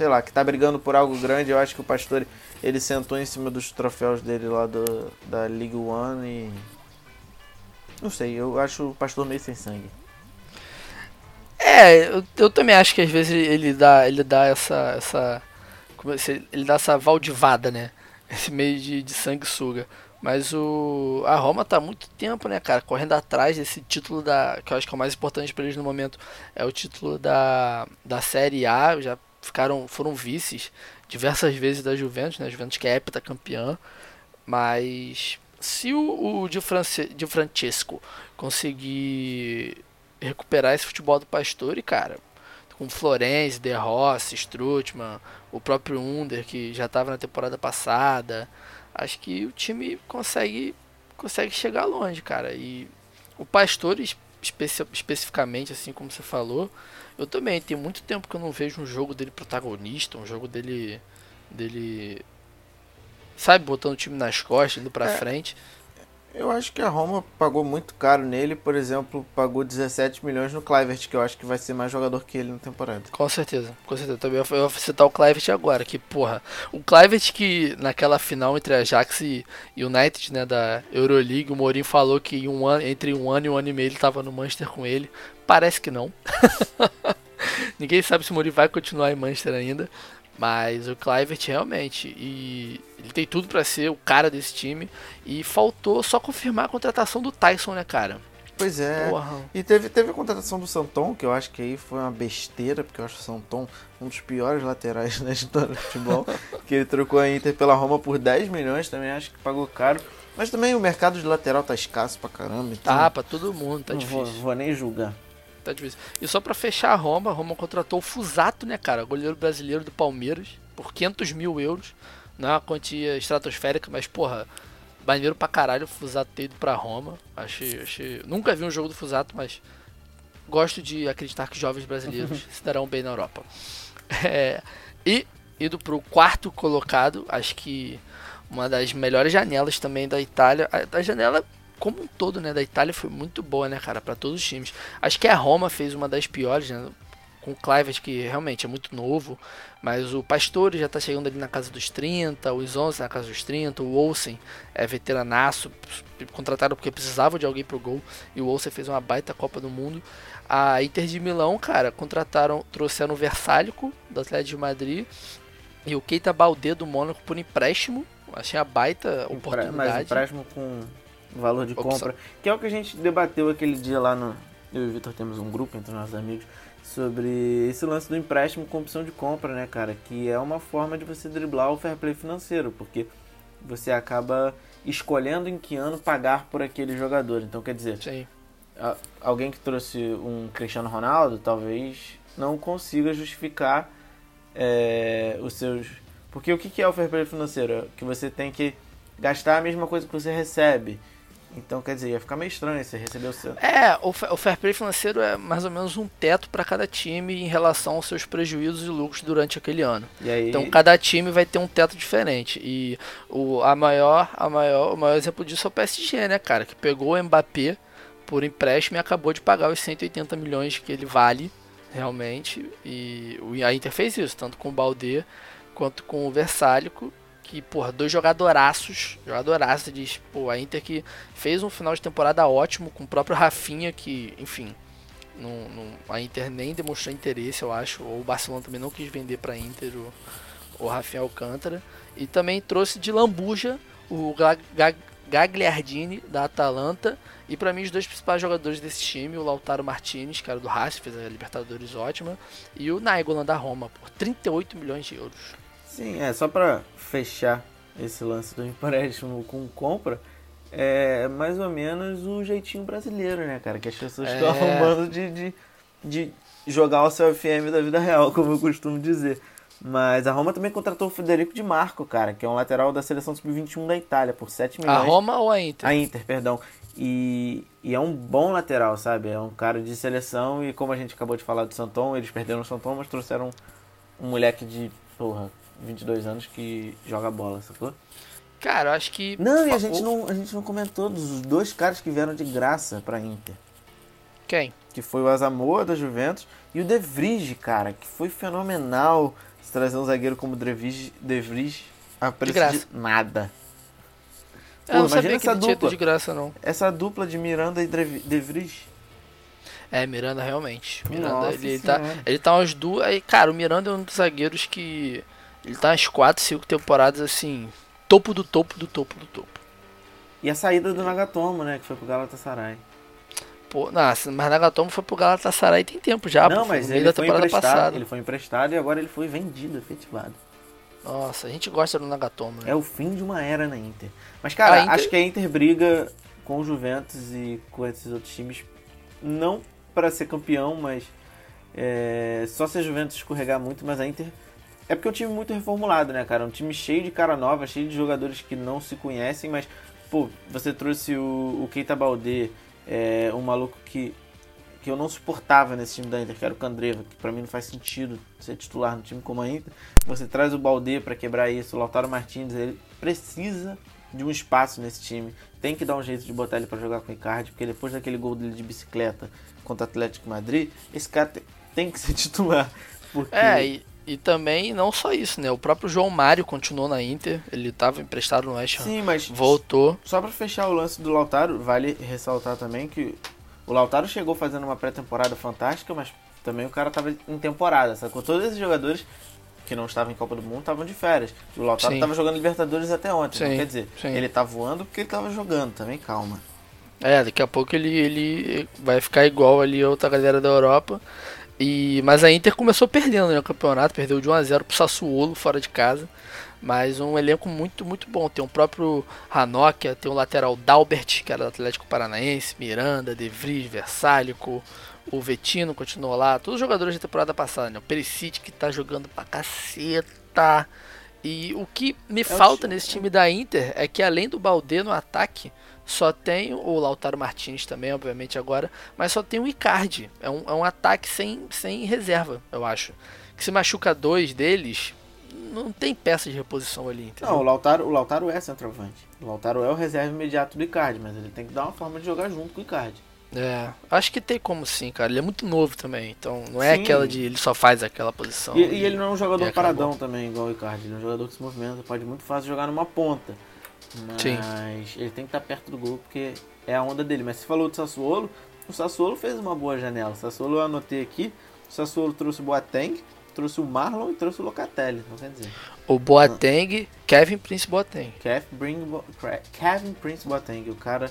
sei lá, que tá brigando por algo grande. Eu acho que o Pastore, ele sentou em cima dos troféus dele lá do, da League One e. Não sei, eu acho o Pastor meio sem sangue. É, eu, eu também acho que às vezes ele, dá, ele dá essa, essa, é ele dá essa valdivada, né? Esse meio de, de sanguessuga. Mas o a Roma tá há muito tempo, né, cara, correndo atrás desse título da, que eu acho que é o mais importante para eles no momento, é o título da, da Série A, já ficaram, foram vices diversas vezes da Juventus, né? Juventus que é heptacampeã, mas se o, o Di, France, Francesco conseguir recuperar esse futebol do Pastore, cara, com Florenzi, De Rossi, Strutman, o próprio Under, que já estava na temporada passada, acho que o time consegue, consegue chegar longe, cara. E o Pastore, especi especificamente, assim como você falou, eu também, tem muito tempo que eu não vejo um jogo dele protagonista, um jogo dele, dele sabe, botando o time nas costas, indo pra É. frente. Eu acho que a Roma pagou muito caro nele, por exemplo, pagou 17 milhões no Clivert, que eu acho que vai ser mais jogador que ele na temporada. Com certeza, com certeza. Também eu vou citar o Clivert agora, que porra, o Clivert que naquela final entre Ajax e United, né, da Euroleague, o Mourinho falou que um ano, entre um ano e um ano e meio ele tava no Manchester com ele. Parece que não. *laughs* Ninguém sabe se o Mourinho vai continuar em Manchester ainda, mas o Clivert realmente e ele tem tudo pra ser o cara desse time e faltou só confirmar a contratação do Tyson, né, cara? Pois é. Porra. E teve, teve a contratação do Santon, que eu acho que aí foi uma besteira, porque eu acho o Santon um dos piores laterais *laughs* da história do futebol. *laughs* que ele trocou a Inter pela Roma por 10 milhões, também acho que pagou caro. Mas também o mercado de lateral tá escasso pra caramba. Então Tá, pra todo mundo, tá não difícil. vou, vou nem julgar. Tá difícil. E só pra fechar a Roma, a Roma contratou o Fusato, né, cara? Goleiro brasileiro do Palmeiras, por 500 mil euros. Não é uma quantia estratosférica, mas, porra, maneiro pra caralho o Fusato ter ido pra Roma. Achei, achei... Nunca vi um jogo do Fusato, mas gosto de acreditar que jovens brasileiros se darão bem na Europa. *laughs* É, e indo pro quarto colocado, acho que uma das melhores janelas também da Itália. A, a janela como um todo, né, da Itália foi muito boa, né, cara, para todos os times. Acho que a Roma fez uma das piores, né, com o Clivert, que realmente é muito novo, mas o Pastore já tá chegando ali na casa dos 30, o Zonzi na casa dos 30, o Olsen é veteranaço, contratado porque precisava de alguém pro gol, e o Olsen fez uma baita Copa do Mundo. A Inter de Milão, cara, contrataram, trouxeram o Versálico, do Atlético de Madrid, e o Keita Balde do Mônaco por empréstimo, achei a baita oportunidade. Mas empréstimo com valor de Opção. compra, que é o que a gente debateu aquele dia lá no... Eu e o Vitor temos um grupo entre nossos amigos, sobre esse lance do empréstimo com opção de compra, né, cara? Que é uma forma de você driblar o fair play financeiro, porque você acaba escolhendo em que ano pagar por aquele jogador. Então, quer dizer, Sim. alguém que trouxe um Cristiano Ronaldo talvez não consiga justificar é, os seus. Porque o que que é o fair play financeiro? É Que você tem que gastar a mesma coisa que você recebe. Então, quer dizer, ia ficar meio estranho você receber o seu. É, o, o fair play financeiro é mais ou menos um teto para cada time em relação aos seus prejuízos e lucros durante aquele ano. Aí, Então cada time vai ter um teto diferente. E o, a maior, a maior, o maior exemplo disso é o PSG, né, cara? Que pegou o Mbappé por empréstimo e acabou de pagar os 180 milhões que ele vale realmente. E a Inter fez isso, tanto com o Balde quanto com o Versálico. Que, porra, dois jogadoraços. Jogadoraços, diz, pô, a Inter que fez um final de temporada ótimo com o próprio Rafinha, que, enfim, não, não- a Inter nem demonstrou interesse, eu acho. Ou o Barcelona também não quis vender pra Inter o, o Rafael Alcântara. E também trouxe de lambuja o Ga- Ga- Gagliardini da Atalanta. E pra mim os dois principais jogadores desse time, o Lautaro Martinez, era do Racing, fez a Libertadores ótima, e o Nainggolan da Roma, por 38 milhões de euros. Sim, é só pra fechar esse lance do empréstimo *laughs* com compra. É mais ou menos o jeitinho brasileiro, né, cara? Que as pessoas É. estão arrumando de, de, de jogar o seu FM da vida real, como eu costumo dizer. Mas a Roma também contratou o Federico Di Marco, cara, que é um lateral da seleção sub-21 da Itália, por 7 milhões. A Roma ou a Inter? A Inter, perdão. E, e é um bom lateral, sabe? É um cara de seleção e como a gente acabou de falar do Santon, eles perderam o Santon, mas trouxeram um moleque de, porra, 22 anos que joga bola, sacou? Cara, eu acho que. Não, e a gente não, a gente não comentou dos dois caras que vieram de graça pra Inter. Quem? Que foi o Asamoah da Juventus e o De Vrij, cara, que foi fenomenal se trazer um zagueiro como o De Vrij, De Vrij a preço de, graça. nada. Eu não Pô, imagina sabia que essa ele dupla. de graça, não. Essa dupla de Miranda e De De Vrij. É, Miranda realmente. Miranda, Nossa ele, ele tá, ele tá umas duas. Cara, o Miranda é um dos zagueiros que. Ele tá umas 4, 5 temporadas assim. Topo do topo do topo do topo. E a saída do Nagatomo, né? Que foi pro Galatasaray. Pô, nossa, mas Nagatomo foi pro Galatasaray tem tempo já, não, pô, mas ele foi emprestado. passada. Ele foi emprestado e agora ele foi vendido, efetivado. Nossa, a gente gosta do Nagatomo, né? É o fim de uma era na Inter. Mas, cara, A Inter- acho que a Inter briga com o Juventus e com esses outros times. Não para ser campeão, mas é, só se a Juventus escorregar muito, mas a Inter. É porque é um time muito reformulado, né, cara? Um time cheio de cara nova, cheio de jogadores que não se conhecem, mas, pô, você trouxe o, o Keita Balde, é, um maluco que, que eu não suportava nesse time da Inter, que era o Candreva, que pra mim não faz sentido ser titular no time como a Inter. Você traz o Balde pra quebrar isso, o Lautaro Martins, ele precisa de um espaço nesse time. Tem que dar um jeito de botar ele pra jogar com o Icardi, porque depois daquele gol dele de bicicleta contra o Atlético Madrid, esse cara te- tem que ser *laughs* titular. Porque É, e, e também não só isso, né? O próprio João Mário continuou na Inter, ele tava emprestado no West Ham, Sim, mas voltou. só pra fechar o lance do Lautaro, vale ressaltar também que o Lautaro chegou fazendo uma pré-temporada fantástica, mas também o cara tava em temporada, sacou? Todos esses jogadores que não estavam em Copa do Mundo estavam de férias. E o Lautaro Sim. tava jogando Libertadores até ontem. Sim, Então, quer dizer, sim. ele tá voando porque ele tava jogando também, calma. É, daqui a pouco ele, ele vai ficar igual ali a outra galera da Europa. E, mas a Inter começou perdendo né, o campeonato, perdeu de 1 a 0 pro Sassuolo fora de casa. Mas um elenco muito, muito bom. Tem o próprio Ranocchia, tem o lateral Dalbert, que era do Atlético Paranaense, Miranda, De Vries, Versálico, o Vetino continuou lá. Todos os jogadores da temporada passada, né? O Perisic que tá jogando pra caceta. E o que me falta time, nesse time da Inter é que além do Balde no ataque, só tem o Lautaro Martins também, obviamente, agora, mas só tem o Icardi. É um, é um ataque sem, sem reserva, eu acho. Que se machuca dois deles, não tem peça de reposição ali, entendeu? Não, o Lautaro, o Lautaro é centroavante. O Lautaro é o reserva imediato do Icardi, mas ele tem que dar uma forma de jogar junto com o Icardi. É, acho que tem como sim, cara. Ele é muito novo também, então não é Sim. aquela de ele só faz aquela posição. E, e ele não é um jogador paradão também, igual o Icardi. Ele é um jogador que se movimenta, pode muito fácil jogar numa ponta. Mas Sim. ele tem que estar perto do gol porque é a onda dele. Mas você falou do Sassuolo, o Sassuolo fez uma boa janela. O Sassuolo eu anotei aqui, o Sassuolo trouxe o Boateng, trouxe o Marlon e trouxe o Locatelli. Não quer dizer, O Boateng, Kevin Prince Boateng. Kevin, Bo- Kevin Prince Boateng, o cara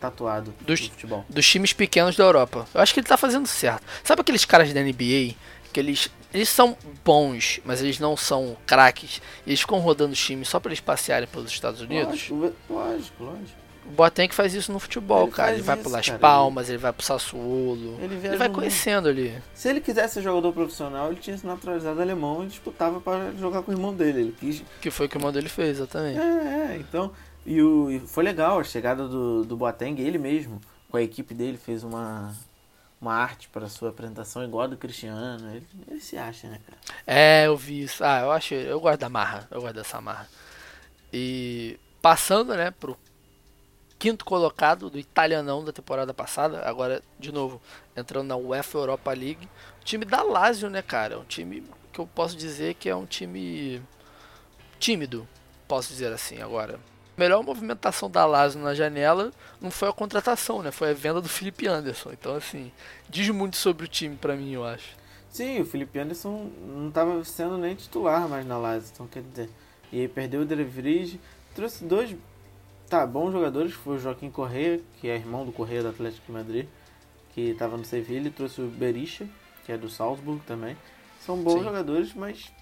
tatuado Dos- do futebol. Dos times pequenos da Europa. Eu acho que ele tá fazendo certo. Sabe aqueles caras da NBA que eles, eles são bons, mas eles não são craques. Eles ficam rodando os times só pra eles passearem pelos Estados Unidos? Lógico, lógico, lógico. O Boateng faz isso no futebol, Ele cara. Ele vai pro Las cara. Palmas, ele vai pro Sassuolo. Ele Ele, vai conhecendo ali. Se ele quisesse ser jogador profissional, ele tinha se naturalizado alemão e disputava para jogar com o irmão dele. Ele quis. Que foi o que o irmão dele fez, exatamente. É, é, então. E, o, e foi legal a chegada do, do Boateng, ele mesmo, com a equipe dele, fez uma, uma arte para sua apresentação igual a do Cristiano. Ele, ele se acha, né, cara? É, eu vi isso. Ah, eu acho. Eu gosto da marra. Eu gosto dessa marra. E passando, né, pro quinto colocado do italianão da temporada passada, agora de novo entrando na UEFA Europa League, o time da Lazio, né, cara? É um time que eu posso dizer que é um time tímido, posso dizer assim agora. A melhor movimentação da Lazio na janela não foi a contratação, né? Foi a venda do Felipe Anderson. Então, assim, diz muito sobre o time pra mim, eu acho. Sim, o Felipe Anderson não estava sendo nem titular mais na Lazio, então quer dizer. E aí perdeu o De trouxe dois tá, bons jogadores, foi o Joaquim Correia, que é irmão do Correia do Atlético de Madrid, que estava no Sevilla, e trouxe o Berisha, que é do Salzburg também. São bons Sim. jogadores, mas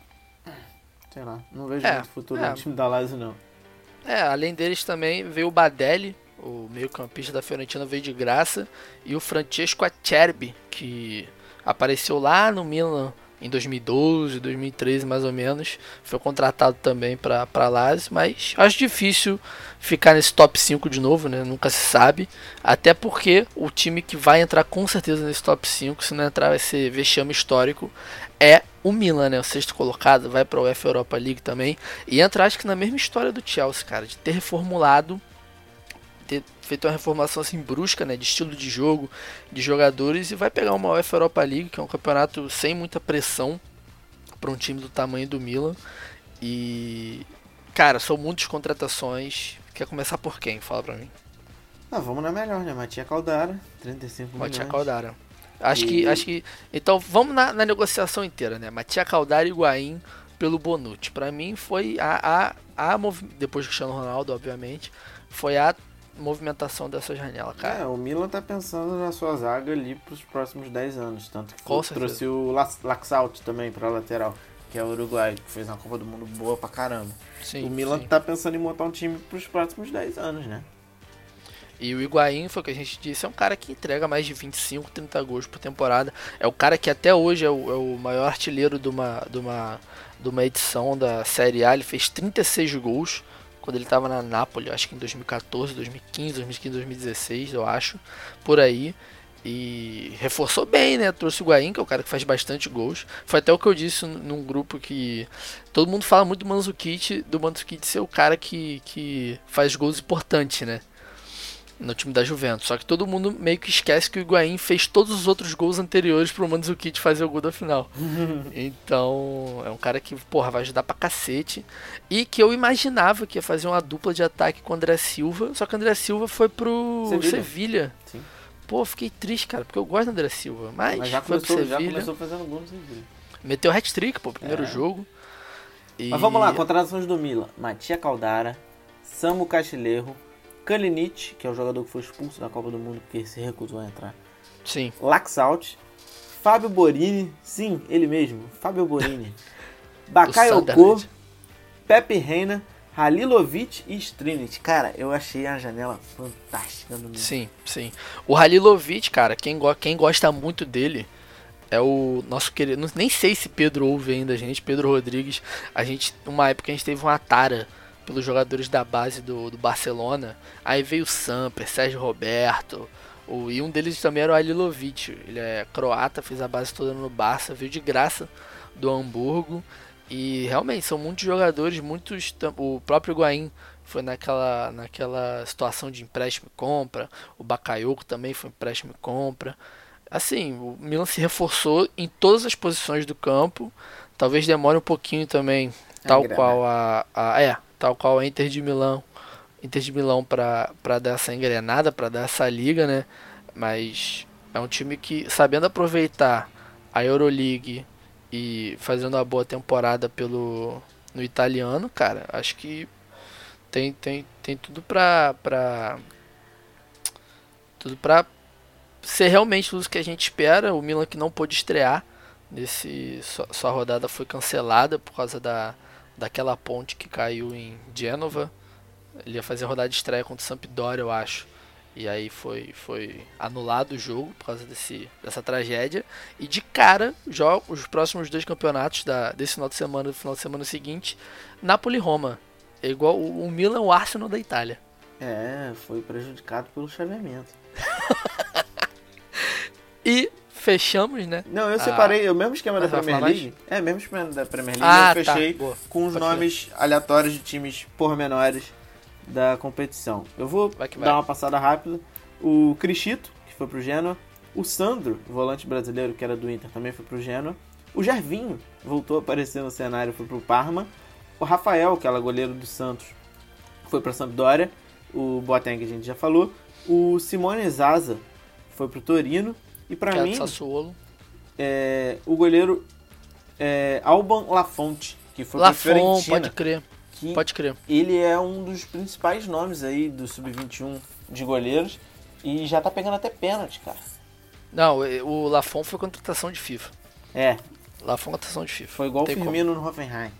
sei lá, não vejo É, muito futuro é. no time da Lazio não. É, além deles também veio o Badelli, o meio-campista da Fiorentina veio de graça, e o Francesco Acerbi, que apareceu lá no Milan em 2012, 2013 mais ou menos, foi contratado também para para Lazio, mas acho difícil ficar nesse top 5 de novo, né? Nunca se sabe, até porque o time que vai entrar com certeza nesse top 5, se não entrar vai ser vexame histórico, é o Milan, né? O sexto colocado, vai para a UEFA Europa League também. E entra, acho que na mesma história do Chelsea, cara, de ter reformulado, ter feito uma reformação assim brusca, né? De estilo de jogo, de jogadores, e vai pegar uma UEFA Europa League, que é um campeonato sem muita pressão para um time do tamanho do Milan. E. Cara, são muitas contratações. Quer começar por quem? Fala pra mim. Ah, vamos na melhor, né? Matia Caldara, 35 Matia milhões. Caldara. Acho E- que, acho que. Então vamos na, na negociação inteira, né? Matia Caldara e Higuaín pelo Bonucci. Pra mim foi a, a, a depois do Cristiano Ronaldo, obviamente, foi a movimentação dessa janela, cara. É, o Milan tá pensando na sua zaga ali pros próximos 10 anos. Tanto que Com foi- certeza. trouxe o Lax- Laxalt também pra lateral, que é o Uruguai, que fez uma Copa do Mundo boa pra caramba. Sim, o Milan sim. tá pensando em montar um time pros próximos 10 anos, né? E o Higuaín, foi o que a gente disse, é um cara que entrega mais de 25, 30 gols por temporada. É o cara que até hoje é o, é o maior artilheiro de uma, de, uma, de uma edição da Série A. Ele fez 36 gols quando ele estava na Napoli, acho que em 2014, 2015, 2015, 2016, eu acho, por aí. E reforçou bem, né? Trouxe o Higuaín, que é o cara que faz bastante gols. Foi até o que eu disse num- grupo que todo mundo fala muito do Mandzukic, do Mandzukic ser o cara que, que faz gols importantes, né? No time da Juventus. Só que todo mundo meio que esquece que o Higuaín fez todos os outros gols anteriores pro Mandzukic fazer o gol da final. *laughs* então, é um cara que, porra, vai ajudar pra cacete. E que eu imaginava que ia fazer uma dupla de ataque com o André Silva, só que o André Silva foi pro Sevilha. Sevilha. Sim. Pô, fiquei triste, cara, porque eu gosto do André Silva. Mas, Mas já foi pro começou, já Sevilha. começou fazendo gol no Sevilla. Meteu hat-trick, pô, primeiro É. jogo. E- Mas vamos lá, contratações do Milan. Matia Caldara, Samu Castilheiro, Kalinic, que é o jogador que foi expulso da Copa do Mundo porque se recusou a entrar. Sim. Laxalt, Fábio Borini, sim, ele mesmo, Fábio Borini. *laughs* Bakayoko. Pepe Reina, Halilovic e Strinit. Cara, eu achei a janela fantástica no Milan. Sim, sim. O Halilovic, cara, quem, go quem gosta muito dele é o nosso querido. Nem sei se Pedro ouve ainda a gente, Pedro Rodrigues. A gente, uma época a gente teve uma tara pelos jogadores da base do, do Barcelona. Aí veio o Samper, Sérgio Roberto. O, e um deles também era o Halilovic. Ele é croata, fez a base toda no Barça, veio de graça do Hamburgo. E realmente são muitos jogadores, muitos. O próprio Higuaín foi naquela, naquela situação de empréstimo e compra. O Bakayoko também foi empréstimo e compra. Assim, o Milan se reforçou em todas as posições do campo. Talvez demore um pouquinho também, tal engrenar. qual a, a é, tal qual a Inter de Milão, Inter de Milão para dar essa engrenada, para dar essa liga, né? Mas é um time que sabendo aproveitar a Euroleague e fazendo uma boa temporada pelo no italiano, cara, acho que tem tem, tem tudo pra, pra tudo pra ser realmente tudo que a gente espera. O Milan que não pôde estrear nesse sua, sua rodada foi cancelada por causa da daquela ponte que caiu em Gênova. Ele ia fazer a rodada de estreia contra o Sampdoria, eu acho. E aí foi, foi anulado o jogo por causa desse, dessa tragédia. E de cara, jo- os próximos dois campeonatos da, desse final de semana e do final de semana seguinte, Napoli Roma. É igual o, o Milan, o Arsenal da Itália. É, foi prejudicado pelo chaveamento. *laughs* E fechamos, né? Não, eu Ah. separei o mesmo esquema da Premier mais? League. É, mesmo esquema da Premier League. Ah, eu tá, fechei boa. com os Pode nomes aleatórios de times pormenores da competição. Eu vou Vai vai. dar uma passada rápida. O Crichito, que foi pro Genoa. O Sandro, volante brasileiro, que era do Inter, também foi pro Genoa. O Gervinho voltou a aparecer no cenário, foi pro Parma. O Rafael, que era goleiro do Santos, foi pra Sampdoria. O Boateng, a gente já falou. O Simone Zaza foi pro Torino. E é do mim, Sassuolo. é, o goleiro é, Alban Lafonte, que foi Lafon, pra Fiorentina. pode crer. Pode crer. ele é um dos principais nomes aí do Sub-21 de goleiros e já tá pegando até pênalti, cara. Não, e- o Lafon foi contratação de FIFA. É, Lafon contratação de FIFA. foi igual o Tem como. Firmino no Hoffenheim.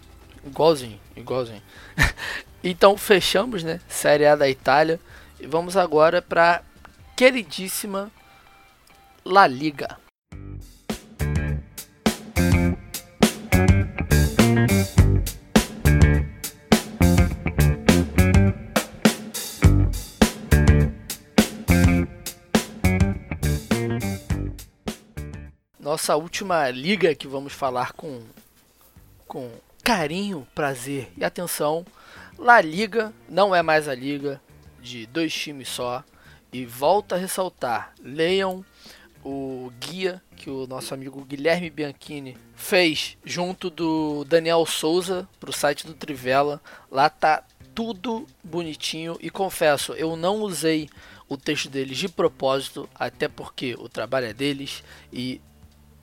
Igualzinho, igualzinho. *laughs* então fechamos, né? Série A da Itália. E vamos agora pra queridíssima La Liga. Nossa última liga que vamos falar com com carinho, prazer e atenção. La Liga não é mais a liga de dois times só. E volta a ressaltar, leiam o guia que o nosso amigo Guilherme Bianchini fez junto do Daniel Souza para o site do Trivela. Lá tá tudo bonitinho e confesso, eu não usei o texto deles de propósito, até porque o trabalho é deles e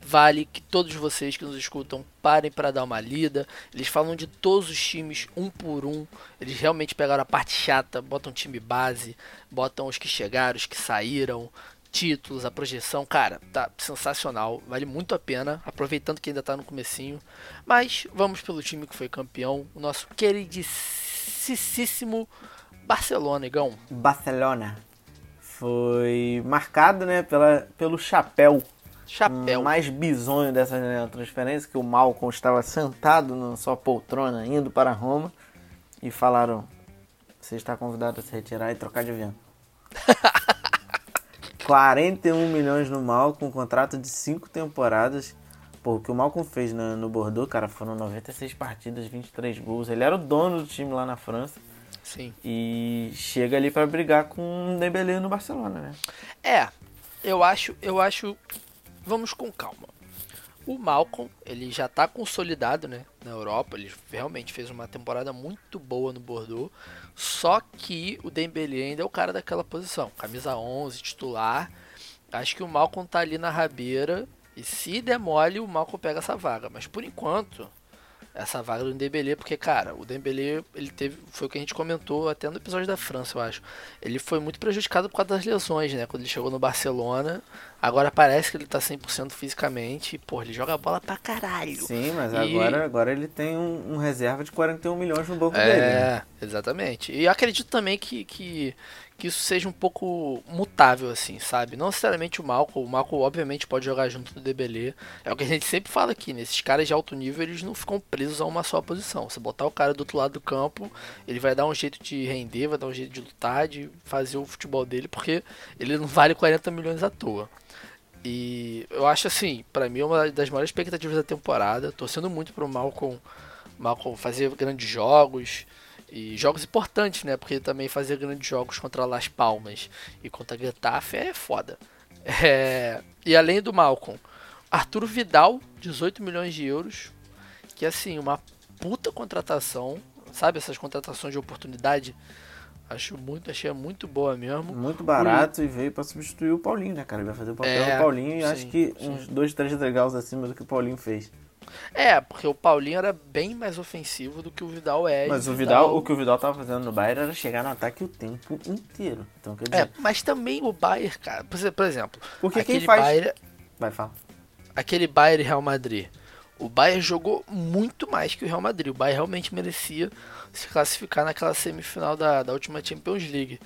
vale que todos vocês que nos escutam parem para dar uma lida. Eles falam de todos os times um por um. Eles realmente pegaram a parte chata, botam time base, botam os que chegaram, os que saíram, títulos, a projeção. Cara, tá sensacional, vale muito a pena, aproveitando que ainda tá no comecinho. Mas vamos pelo time que foi campeão, o nosso queridíssimo Barcelona, Igão. Barcelona foi marcado, né, pela, pelo chapéu Chapéu. mais bizonho dessa janela de transferência, que o Malcolm estava sentado na sua poltrona indo para Roma e falaram: você está convidado a se retirar e trocar de avião. *laughs* 41 milhões no Malcolm, contrato de 5 temporadas. Pô, o que o Malcolm fez no, no Bordeaux, cara, foram 96 partidas, 23 gols. Ele era o dono do time lá na França Sim. e chega ali para brigar com o Dembélé no Barcelona, né? É, eu acho, eu acho. Vamos com calma. O Malcolm, ele já tá consolidado, né, na Europa. Ele realmente fez uma temporada muito boa no Bordeaux. Só que o Dembélé ainda é o cara daquela posição, camisa 11, titular. Acho que o Malcolm tá ali na rabeira e se der mole, o Malcolm pega essa vaga. Mas por enquanto, essa vaga do Dembélé, porque cara, o Dembélé, ele teve, foi o que a gente comentou até no episódio da França, eu acho. Ele foi muito prejudicado por causa das lesões, né? Quando ele chegou no Barcelona, agora parece que ele tá 100% fisicamente, e, pô, ele joga bola pra caralho. Sim, mas E- agora, agora ele tem um, um reserva de 41 milhões no banco dele. né? É, exatamente. E eu acredito também que, que, que isso seja um pouco mutável, assim, sabe? Não necessariamente o Malcolm. O Malcolm, obviamente, pode jogar junto do Dembélé. É o que a gente sempre fala aqui, né? Esses caras de alto nível, eles não ficam presos a uma só posição. Se botar o cara do outro lado do campo, ele vai dar um jeito de render, vai dar um jeito de lutar, de fazer o futebol dele, porque ele não vale 40 milhões à toa. E eu acho assim, pra mim é uma das maiores expectativas da temporada. Torcendo muito pro Malcolm Malcolm fazia grandes jogos. E jogos importantes, né? Porque também fazia grandes jogos contra Las Palmas e contra Getafe é foda. *laughs* É, e além do Malcolm, Arturo Vidal, 18 milhões de euros. Que assim, uma puta contratação. Sabe essas contratações de oportunidade? Acho muito, achei muito boa mesmo. Muito barato e veio pra substituir o Paulinho, né, cara? Ele vai fazer o papel É, do Paulinho e sim, acho que sim. uns dois, três degraus acima do que o Paulinho fez. É, porque o Paulinho era bem mais ofensivo do que o Vidal é. Mas o Vidal, o que o Vidal tava fazendo no Bayern era chegar no ataque o tempo inteiro. Então, quer dizer, É, mas também o Bayern, cara. Por exe- por exemplo, Porque quem aquele faz- Bayern, vai falar. aquele Bayern e Real Madrid. O Bayern jogou muito mais que o Real Madrid. O Bayern realmente merecia se classificar naquela semifinal da, da última Champions League.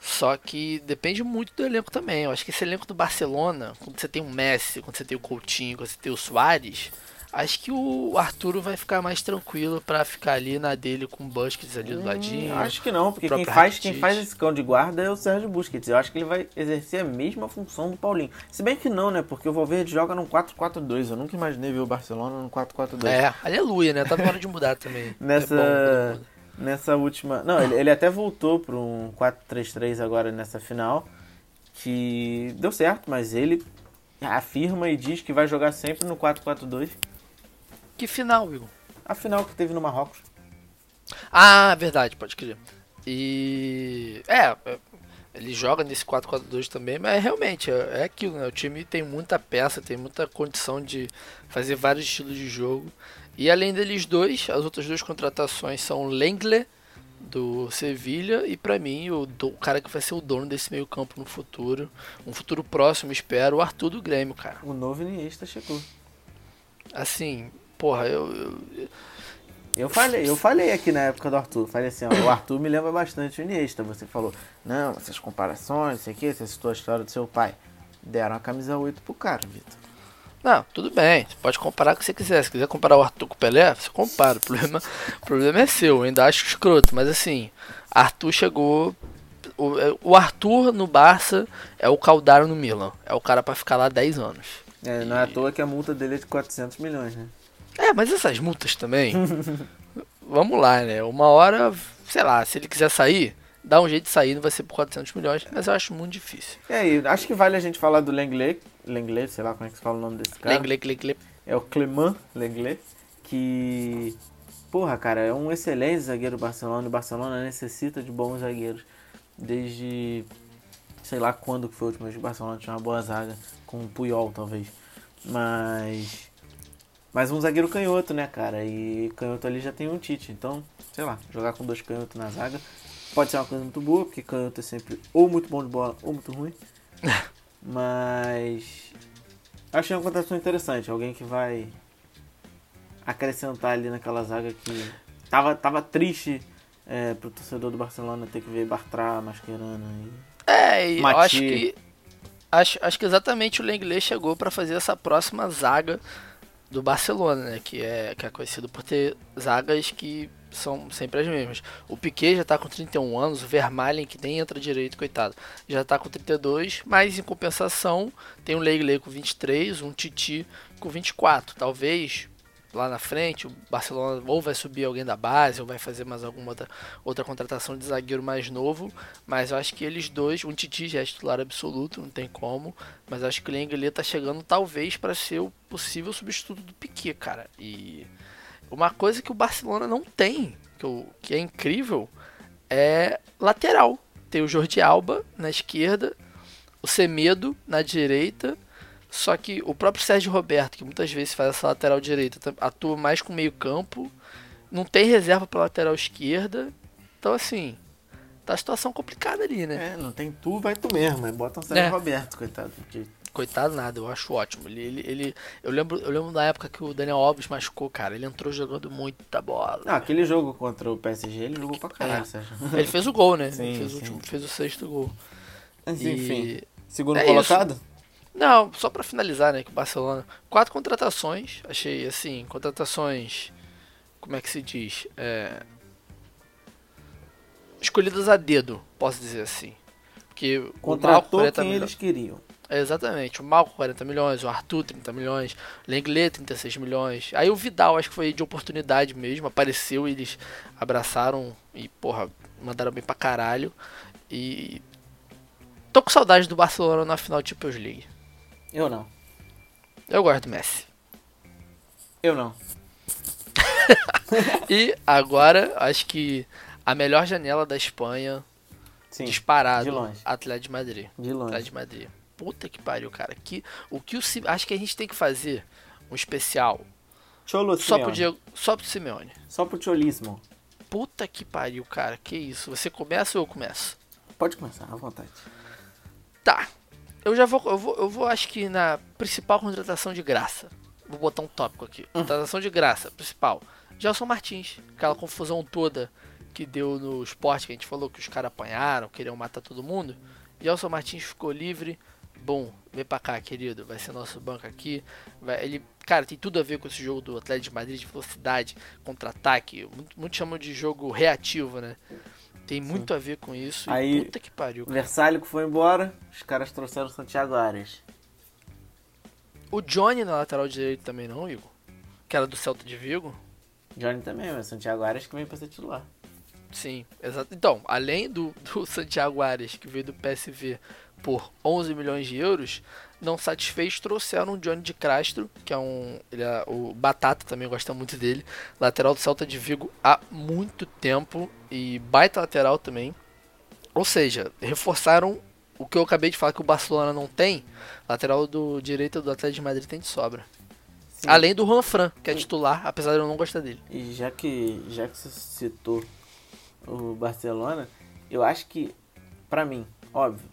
Só que depende muito do elenco também. Eu acho que esse elenco do Barcelona, quando você tem o Messi, quando você tem o Coutinho, quando você tem o Soares, acho que o Arturo vai ficar mais tranquilo pra ficar ali na dele com o Busquets ali do ladinho. Hum, Acho que não, porque quem faz, quem faz esse cão de guarda é o Sérgio Busquets. Eu acho que ele vai exercer a mesma função do Paulinho. Se bem que não, né? Porque o Valverde joga num 4-4-2. Eu nunca imaginei ver o Barcelona num 4-4-2. É, aleluia, né? Tá na hora de mudar também. *laughs* Nessa, É bom nessa última. Não, ele, ele até voltou para um 4-3-3 agora nessa final. Que deu certo, mas ele afirma e diz que vai jogar sempre no 4-4-2. Que final, Igor? A final que teve no Marrocos. Ah, verdade, pode crer. E. É, é, ele joga nesse 4-4-2 também, mas realmente é, é aquilo, né? O time tem muita peça, tem muita condição de fazer vários estilos de jogo. E além deles dois, as outras duas contratações são o Lenglet, do Sevilha, e pra mim, o, do- o cara que vai ser o dono desse meio campo no futuro, um futuro próximo, espero, o Arthur do Grêmio, cara. O novo Iniesta chegou. Assim, porra, eu- eu, Eu falei, eu falei aqui na época do Arthur. Falei assim, ó, o *coughs* Arthur me lembra bastante o Iniesta. Você falou, não, essas comparações, isso aqui, você citou a história do seu pai. Deram a camisa 8 pro cara, Vitor. Não, tudo bem. Você pode comparar o que você quiser. Se quiser comparar o Arthur com o Pelé, você compara. O problema, o problema é seu. Eu ainda acho escroto. Mas assim, Arthur chegou. O, o Arthur no Barça é o Caldaro no Milan. É o cara pra ficar lá 10 anos. É, não é à toa que a multa dele é de 400 milhões, né? É, mas essas multas também. *laughs* vamos lá, né? Uma hora, sei lá, se ele quiser sair, dá um jeito de sair, não vai ser por 400 milhões. Mas eu acho muito difícil. E aí, acho que vale a gente falar do Lenglet. Lenglet, sei lá como é que se fala o nome desse cara. Lenglet, Lenglet. É o Clement Lenglet. Que, porra, cara, é um excelente zagueiro do Barcelona. O Barcelona necessita de bons zagueiros. Desde, sei lá quando que foi a última vez que o Barcelona tinha uma boa zaga. Com o Puyol, talvez. Mas... Mas um zagueiro canhoto, né, cara? E canhoto ali já tem um Tite. Então, sei lá, jogar com dois canhotos na zaga pode ser uma coisa muito boa, porque canhoto é sempre ou muito bom de bola ou muito ruim. *laughs* Mas achei uma contratação interessante. Alguém que vai acrescentar ali naquela zaga que tava, tava triste é, pro torcedor do Barcelona ter que ver Bartra, Mascherano e... É, e eu Mati. acho que. Acho, acho que exatamente o Lenglet chegou pra fazer essa próxima zaga do Barcelona, né? Que é, que é conhecido por ter zagas que são sempre as mesmas. O Piquet já tá com 31 anos, o Vermaelen, que nem entra direito, coitado, já tá com 32, mas em compensação tem um Lenglet com 23, um Titi com 24. Talvez lá na frente o Barcelona ou vai subir alguém da base ou vai fazer mais alguma outra, outra contratação de zagueiro mais novo, mas eu acho que eles dois, um Titi já é titular absoluto, não tem como, mas eu acho que o Lenglet tá chegando talvez para ser o possível substituto do Piquet, cara. E uma coisa que o Barcelona não tem, que, eu- que é incrível, é lateral. Tem o Jordi Alba na esquerda, o Semedo na direita, só que o próprio Sérgio Roberto, que muitas vezes faz essa lateral direita, atua mais com meio campo, não tem reserva para lateral esquerda. Então assim, tá a situação complicada ali, né? É, não tem tu, vai tu mesmo. Aí bota um Sérgio É. Roberto, coitado. Porque Coitado nada, eu acho ótimo. Ele, ele, ele- eu lembro, eu lembro da época que o Daniel Alves machucou, cara. Ele entrou jogando muita bola. Ah, aquele jogo contra o PSG, ele jogou pra caralho, É. Sérgio. Ele fez o gol, né? Sim, fez, o sim. último, fez o sexto gol. Mas E- enfim, segundo é colocado? Não, só pra finalizar, né, que o Barcelona, quatro contratações, achei assim, contratações, como é que se diz, é, escolhidas a dedo, posso dizer assim, porque o Contratou ele tá quem eles queriam. Exatamente. O Malco 40 milhões, o Arthur 30 milhões, o Lenglet 36 milhões. Aí o Vidal acho que foi de oportunidade mesmo, apareceu e eles abraçaram e, porra, mandaram bem pra caralho. E tô com saudade do Barcelona na final de Champions League. Eu não. Eu gosto do Messi. Eu não. *laughs* E agora, acho que a melhor janela da Espanha, Sim. disparado, de longe. Atlético de Madrid. De longe. Atlético de Madrid. Puta que pariu, cara. Que, o que o acho que a gente tem que fazer um especial Cholo só pro Simeone. Diego, só pro Simeone. Só pro cholismo. Puta que pariu, cara. Que isso? Você começa ou eu começo? Pode começar, à vontade. Tá. Eu já vou, eu vou, eu vou acho que na principal contratação de graça. Vou botar um tópico aqui. Contratação de graça, principal. Gelson Martins. Aquela confusão toda que deu no esporte que a gente falou que os caras apanharam, queriam matar todo mundo. Gelson Martins ficou livre. Bom, vem pra cá, querido. Vai ser nosso banco aqui. Vai, ele, cara, tem tudo a ver com esse jogo do Atlético de Madrid de velocidade, contra-ataque. Muito, muito chamam de jogo reativo, né? Tem muito a ver com isso. Aí- puta que pariu. O cara. Que foi embora, os caras trouxeram o Santiago Arias. O Johnny na lateral direito também não, Igor? Que era do Celta de Vigo? Johnny também, mas Santiago Arias que vem pra ser titular. Sim, exato. Então, além do, do *laughs* Santiago Arias, que veio do PSV por 11 milhões de euros, não satisfeitos, trouxeram o Johnny de Castro, que é um. Ele é, o Batata também gosta muito dele, lateral do Celta de Vigo há muito tempo e baita lateral também. Ou seja, reforçaram o que eu acabei de falar que o Barcelona não tem, lateral do direito do Atlético de Madrid tem de sobra. Sim. Além do Juan Fran, que é titular, apesar de eu não gostar dele. E já que, já que você citou o Barcelona, eu acho que, pra mim, óbvio,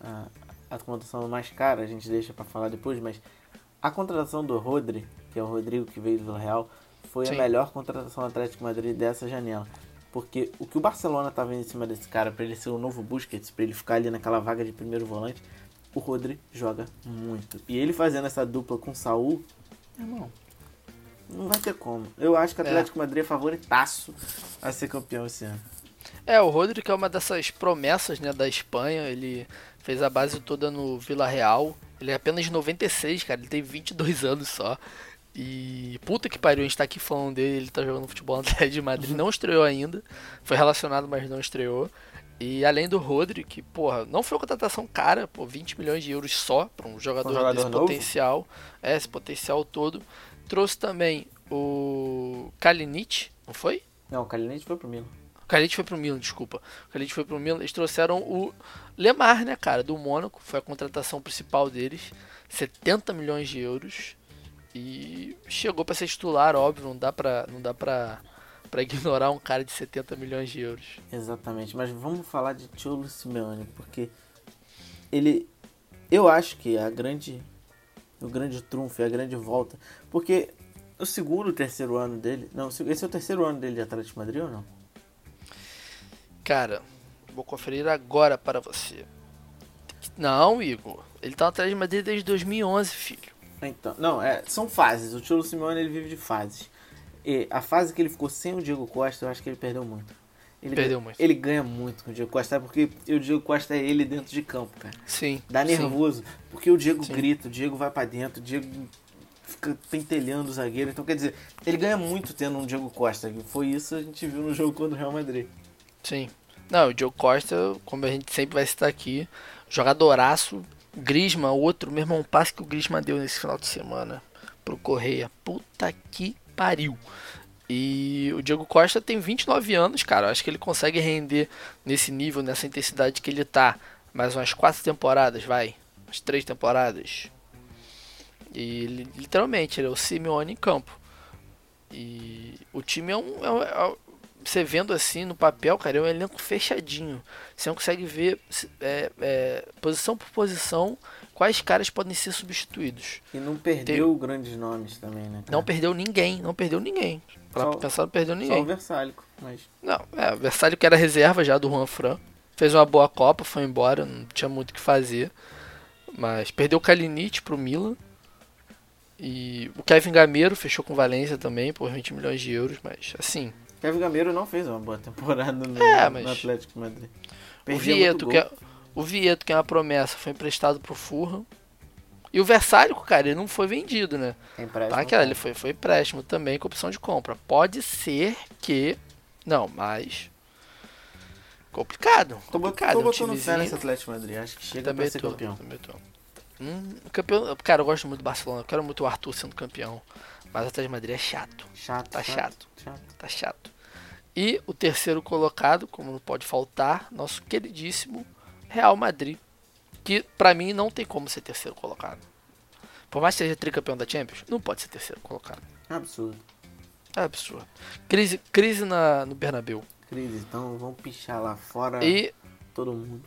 a, a contratação mais cara a gente deixa pra falar depois, mas a contratação do Rodri, que é o Rodrigo que veio do Real, foi Sim. a melhor contratação do Atlético Madrid dessa janela. Porque o que o Barcelona tá vendo em cima desse cara, pra ele ser o novo Busquets, pra ele ficar ali naquela vaga de primeiro volante, o Rodri joga muito. E ele fazendo essa dupla com o Saul, irmão, não vai ter como. Eu acho que o É. Atlético de Madrid é favoritaço a ser campeão esse ano. É, o Rodri que é uma dessas promessas né, da Espanha, ele fez a base toda no Vila Real. Ele é apenas de 96, cara, ele tem 22 *laughs* anos só. E puta que pariu, a gente tá aqui falando dele, ele tá jogando futebol no *laughs* Atlético de Madrid, não estreou ainda. Foi relacionado, mas não estreou. E além do Rodri, que, porra, não foi uma contratação cara, pô, 20 milhões de euros só para um jogador, Um jogador desse novo? potencial. É, esse potencial todo. Trouxe também o Kalinic, não foi? Não, o Kalinic foi pro Milan. O Kalinic foi pro Milan, desculpa. O Kalinic foi pro Milan. Eles trouxeram o Lemar, né, cara, do Mônaco. Foi a contratação principal deles. 70 milhões de euros. E chegou pra ser titular, óbvio. Não dá pra, não dá pra, pra ignorar um cara de 70 milhões de euros. Exatamente, mas vamos falar de Cholo Simeone, porque ele eu acho que a grande o grande trunfo, a grande volta, porque o segundo, terceiro ano dele, não, esse é o terceiro ano dele de Atlético de Madrid ou não? Cara, vou conferir agora para você. Não, Igor. Ele tá atrás de Madrid desde 2011, filho. Então, não, é, são fases. O Cholo Simeone ele vive de fases. E a fase que ele ficou sem o Diego Costa, eu acho que ele perdeu muito. Ele Perdeu ganha- muito. Ele ganha muito com o Diego Costa, porque o Diego Costa é ele dentro de campo, cara. Sim. Dá sim. nervoso, porque o Diego Sim. grita, o Diego vai pra dentro, o Diego fica pentelhando o zagueiro. Então, quer dizer, ele ganha muito tendo um Diego Costa. Foi isso que a gente viu no jogo contra o Real Madrid. Sim. Não, o Diogo Costa, como a gente sempre vai citar aqui, jogadoraço. Grisma, outro, meu irmão, passe que o Grisma deu nesse final de semana pro Correia. Puta que pariu. E o Diego Costa tem 29 anos, cara. Acho que ele consegue render nesse nível, nessa intensidade que ele tá. Mais umas quatro temporadas, vai. Umas três temporadas. E literalmente, ele é o Simeone em campo. E o time é um. é é você vendo assim no papel, cara, é um elenco fechadinho. Você não consegue ver é, é, posição por posição quais caras podem ser substituídos. E não perdeu grandes nomes também, né? cara? Não perdeu ninguém, não perdeu ninguém. Pra Só- pensar, não perdeu Só ninguém. o Versálico, mas Não, é, o que era reserva já do Juan Fran. Fez uma boa Copa, foi embora, não tinha muito o que fazer. Mas perdeu o Kalinic pro Milan. E o Kevin Gameiro fechou com o Valência também por 20 milhões de euros, mas assim. Kevin Gameiro não fez uma boa temporada no, É, no mas- Atlético de Madrid. O Vieto, que é, O Vieto, que é uma promessa, foi emprestado pro Fulham. E o Versálico, cara, ele não foi vendido, né? Tem empréstimo. Tá, aquela, ele foi, foi empréstimo também com opção de compra. Pode ser que. Não, mas. Complicado. Tô, complicado. tô um botando fé timezinho- nesse Atlético Madrid. Acho que chega Também pra ser tô, campeão. também tô. Hum, campeão. Cara, eu gosto muito do Barcelona. Eu quero muito o Arthur sendo campeão. Mas o Atlético de Madrid é chato. Chato. Tá chato. chato. Tá chato. E o terceiro colocado, como não pode faltar, nosso queridíssimo Real Madrid. Que pra mim não tem como ser terceiro colocado. Por mais que seja tricampeão da Champions, não pode ser terceiro colocado. Absurdo. É absurdo. Crise, crise na, no Bernabéu. Crise, então vamos pichar lá fora E todo mundo.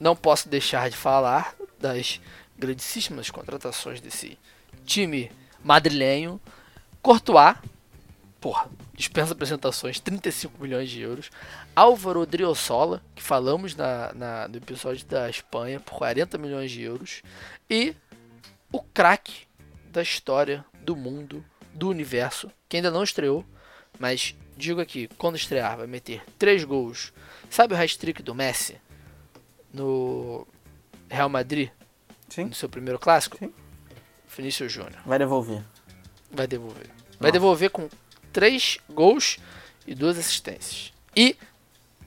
não posso deixar de falar das grandíssimas contratações desse time madrilenho. Courtois, porra, dispensa apresentações, 35 milhões de euros. Álvaro Driosola, que falamos na, na- no episódio da Espanha, por 40 milhões de euros. E o craque da história, do mundo, do universo, que ainda não estreou, mas digo aqui, quando estrear, vai meter 3 gols. Sabe o hat-trick do Messi? no Real Madrid, Sim. no seu primeiro clássico, Sim. Vinícius Júnior Vai devolver. vai devolver. Vai devolver com três gols e duas assistências. E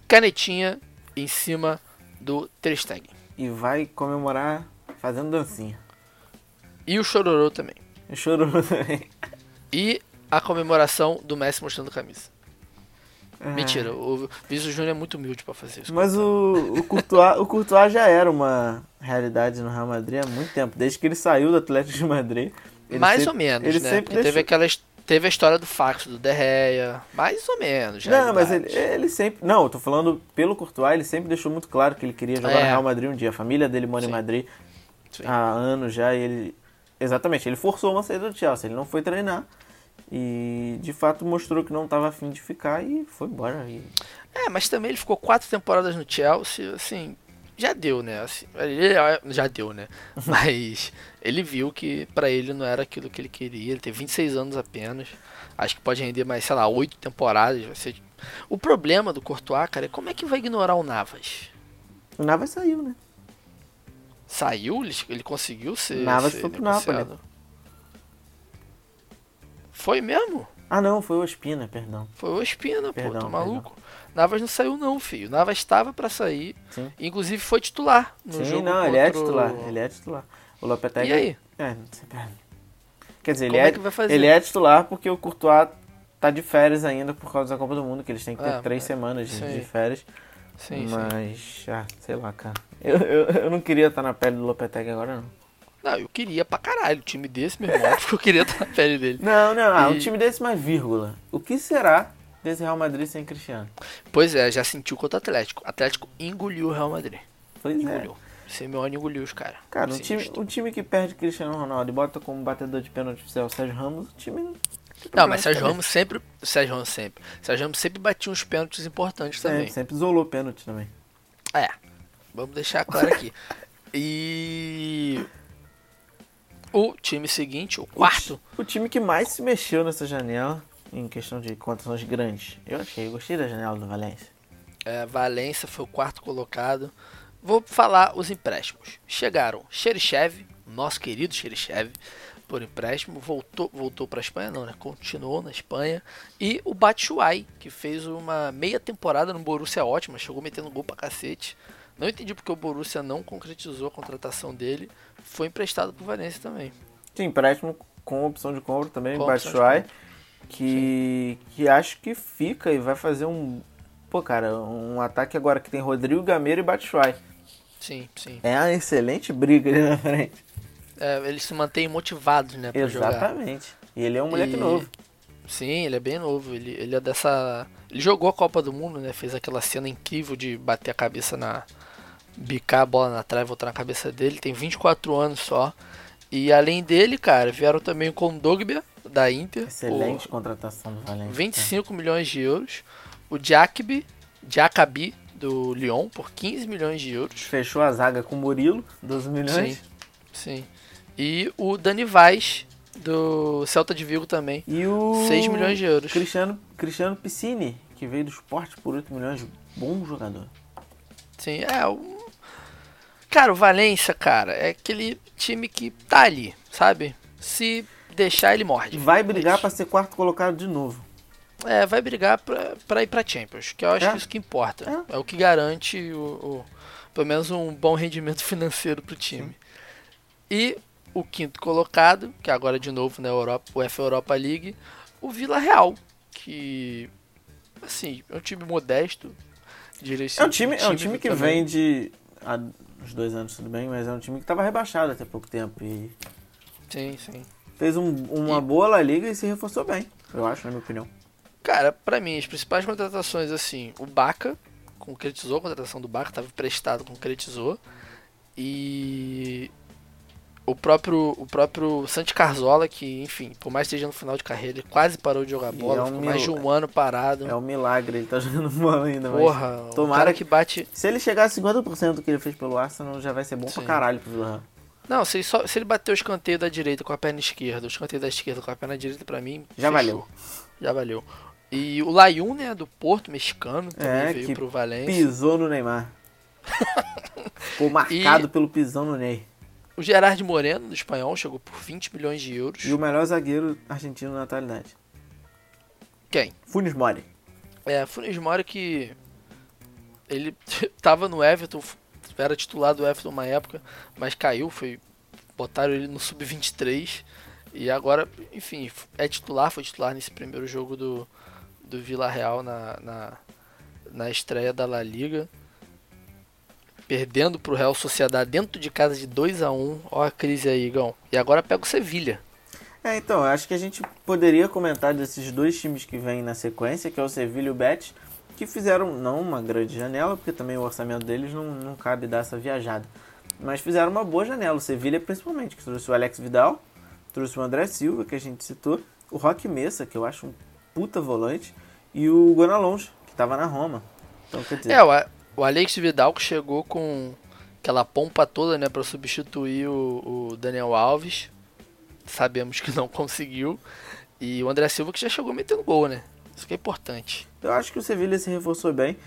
canetinha em cima do Ter Stegen. E vai comemorar fazendo dancinha. E o Chororô também. Chorou também. *laughs* E a comemoração do Messi mostrando camisa. É. Mentira, o Vinícius Júnior é muito humilde pra fazer isso. Mas o, o, Courtois, o Courtois já era uma realidade no Real Madrid há muito tempo. Desde que ele saiu do Atlético de Madrid. Mais sempre- ou menos, ele né? sempre Porque teve deixou- aquela teve a história do fax do Derreia, mais ou menos. Não, mas ele, ele sempre. Não, eu tô falando pelo Courtois, ele sempre deixou muito claro que ele queria jogar É. no Real Madrid um dia. A família dele mora em Sim. Madrid Sim. há anos já e ele. Exatamente, ele forçou uma saída do Chelsea, ele não foi treinar. E de fato mostrou que não estava afim de ficar e foi embora. E... É, mas também ele ficou quatro temporadas no Chelsea, assim, já deu, né? Assim, ele já deu, né? Mas ele viu que pra ele não era aquilo que ele queria. Ele tem 26 anos apenas. Acho que pode render mais, sei lá, oito temporadas. Vai ser... O problema do Courtois, cara, é como é que vai ignorar o Navas? O Navas saiu, né? Saiu? Ele, ele conseguiu ser. Navas ser foi pro? Napoli. Foi mesmo? Ah não, foi o Espina, perdão. Foi o Espina, pô, Perdão, tá maluco? Navas não saiu não, filho. Navas estava pra sair. Sim. Inclusive foi titular no Sim, jogo não, ele é contra titular. Ele é titular. O Lopetegui. E aí? É, não sei. Quer dizer, ele é, é que vai fazer? ele é titular porque o Courtois tá de férias ainda por causa da Copa do Mundo, que eles têm que ter Ah, três é. semanas de, Sim. de férias. Sim, sim. mas, ah, sei lá, cara. Eu, eu, eu não queria estar na pele do Lopetegui agora, não. Não, eu queria pra caralho o time desse, meu irmão. porque *laughs* eu queria estar na pele dele. Não, não, ah, um E- time desse mais vírgula. O que será desse Real Madrid sem Cristiano? Pois é, já sentiu contra o Atlético. O Atlético engoliu o Real Madrid. Pois é. Engoliu. Simeone engoliu os caras. Cara, um time, Sinistro. um time que perde Cristiano Ronaldo e bota como batedor de pênalti oficial o Sérgio Ramos, o time não. Mas Sérgio Ramos sempre. Sérgio Ramos sempre. Sérgio Ramos sempre batia uns pênaltis importantes também. Sempre, sempre isolou pênalti também. É. Vamos deixar claro aqui. *laughs* E. O time seguinte, o quarto. O time que mais se mexeu nessa janela, em questão de contratações grandes, eu achei, eu gostei da janela do Valência. É, Valência foi o quarto colocado. Vou falar os empréstimos. Chegaram Xerichev, nosso querido Xerichev, por empréstimo, voltou, voltou para a Espanha, não, né? Continuou na Espanha. E o Batshuayi, que fez uma meia temporada no Borussia ótima, chegou metendo gol pra cacete. Não entendi porque o Borussia não concretizou a contratação dele. Foi emprestado pro Valência também. Sim, empréstimo com opção de compra também, Com Batshuayi, que, que acho que fica e vai fazer um... Pô, cara, um ataque agora que tem Rodrigo Gameiro e Batshuayi. Sim, sim. É uma excelente briga ali na frente. É, eles se mantêm motivados, né, pra jogar. Exatamente. E ele é um moleque E- novo. Sim, ele é bem novo. Ele, ele é dessa. Ele jogou a Copa do Mundo, né? Fez aquela cena incrível de bater a cabeça na. bicar a bola na trave e voltar na cabeça dele. Tem 24 anos só. E além dele, cara, vieram também o Kondogbia, da Inter. Excelente contratação do Valência. Por 25 milhões de euros. O Jacobi, Jacabi, do Lyon, por 15 milhões de euros. Fechou a zaga com o Murilo, 12 milhões. Sim, sim. E o Dani Vaz, do Celta de Vigo também. E o 6 milhões de euros. Cristiano, Cristiano Piscini, que veio do esporte por 8 milhões. Bom jogador. Sim, é. Um... Cara, o Valência, cara, é aquele time que tá ali, sabe? Se deixar, ele morde. Vai brigar Mas- pra ser quarto colocado de novo. É, vai brigar pra, pra ir pra Champions, que eu acho É. que isso que importa. É, o que garante o, o- pelo menos um bom rendimento *laughs* financeiro pro time. E o quinto colocado, que agora de novo na Europa, o F Europa League, o Vila Real, que assim, é um time modesto, diria assim, É um time, é um time que também. vem de. Há uns dois anos, tudo bem, mas é um time que tava rebaixado até pouco tempo. E Sim, sim. Fez um- uma E- boa La Liga e se reforçou bem, eu acho, na minha opinião. Cara, pra mim, as principais contratações, assim, o Baca concretizou a contratação do Baca, estava emprestado, concretizou. E o próprio, o próprio Santi Carzola, que, enfim, por mais que esteja no final de carreira, ele quase parou de jogar bola, é um ficou mais de mil- um ano parado. É um milagre, ele tá *laughs* jogando bola ainda. Porra, tomara cara que- bate. Se ele chegar a 50% do que ele fez pelo Arsenal, já vai ser bom pra Sim. caralho pro Vila Real. Não, se ele, só, se ele bater o escanteio da direita com a perna esquerda, o escanteio da esquerda com a perna direita, pra mim. Já fechou. valeu. Já valeu. E o Layun, né, do Porto mexicano, também É, veio que pro Valência. Pisou no Neymar. *laughs* Ficou marcado pelo pisão no Ney. O Gerard Moreno, do espanhol, chegou por 20 milhões de euros. E o melhor zagueiro argentino na atualidade. Quem? Funes Mori. É, Funes Mori que ele *laughs* tava no Everton, era titular do Everton uma época, mas caiu, foi botaram ele no sub-23 e agora, enfim, é titular, foi titular nesse primeiro jogo do, do Vila Real na, na, na estreia da La Liga. Perdendo pro Real Sociedade dentro de casa de 2 a 1 Ó a crise aí, Gão. E agora pega o Sevilha. É, então, acho que a gente poderia comentar desses dois times que vêm na sequência, que é o Sevilla e o Betis, que fizeram não uma grande janela, porque também o orçamento deles não, não cabe dar essa viajada. Mas fizeram uma boa janela, o Sevilla principalmente, que trouxe o Alex Vidal, trouxe o André Silva, que a gente citou, o Roque Messa, que eu acho um puta volante, e o Gonalons, que tava na Roma. Então, quer dizer, É, o, o Alex Vidal que chegou com aquela pompa toda, né, para substituir o, o Daniel Alves. Sabemos que não *laughs* conseguiu. E o André Silva que já chegou metendo gol, né? Isso que é importante. Eu acho que o Sevilla se reforçou bem,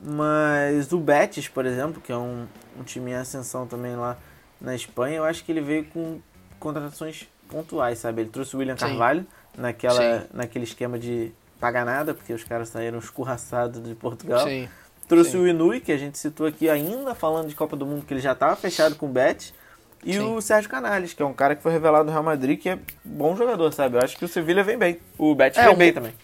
mas o Betis, por exemplo, que é um, um time em ascensão também lá na Espanha, eu acho que ele veio com contratações pontuais, sabe? Ele trouxe o William Sim. Carvalho naquela, Sim. naquele esquema de pagar nada, porque os caras saíram escorraçados de Portugal. Sim. Trouxe o Inui, que a gente citou aqui ainda falando de Copa do Mundo, que ele já estava fechado com o Betis. E Sim. o Sérgio Canales, que é um cara que foi revelado no Real Madrid, que é bom jogador, sabe? Eu acho que o Sevilla vem bem. O Betis É, vem o- bem também.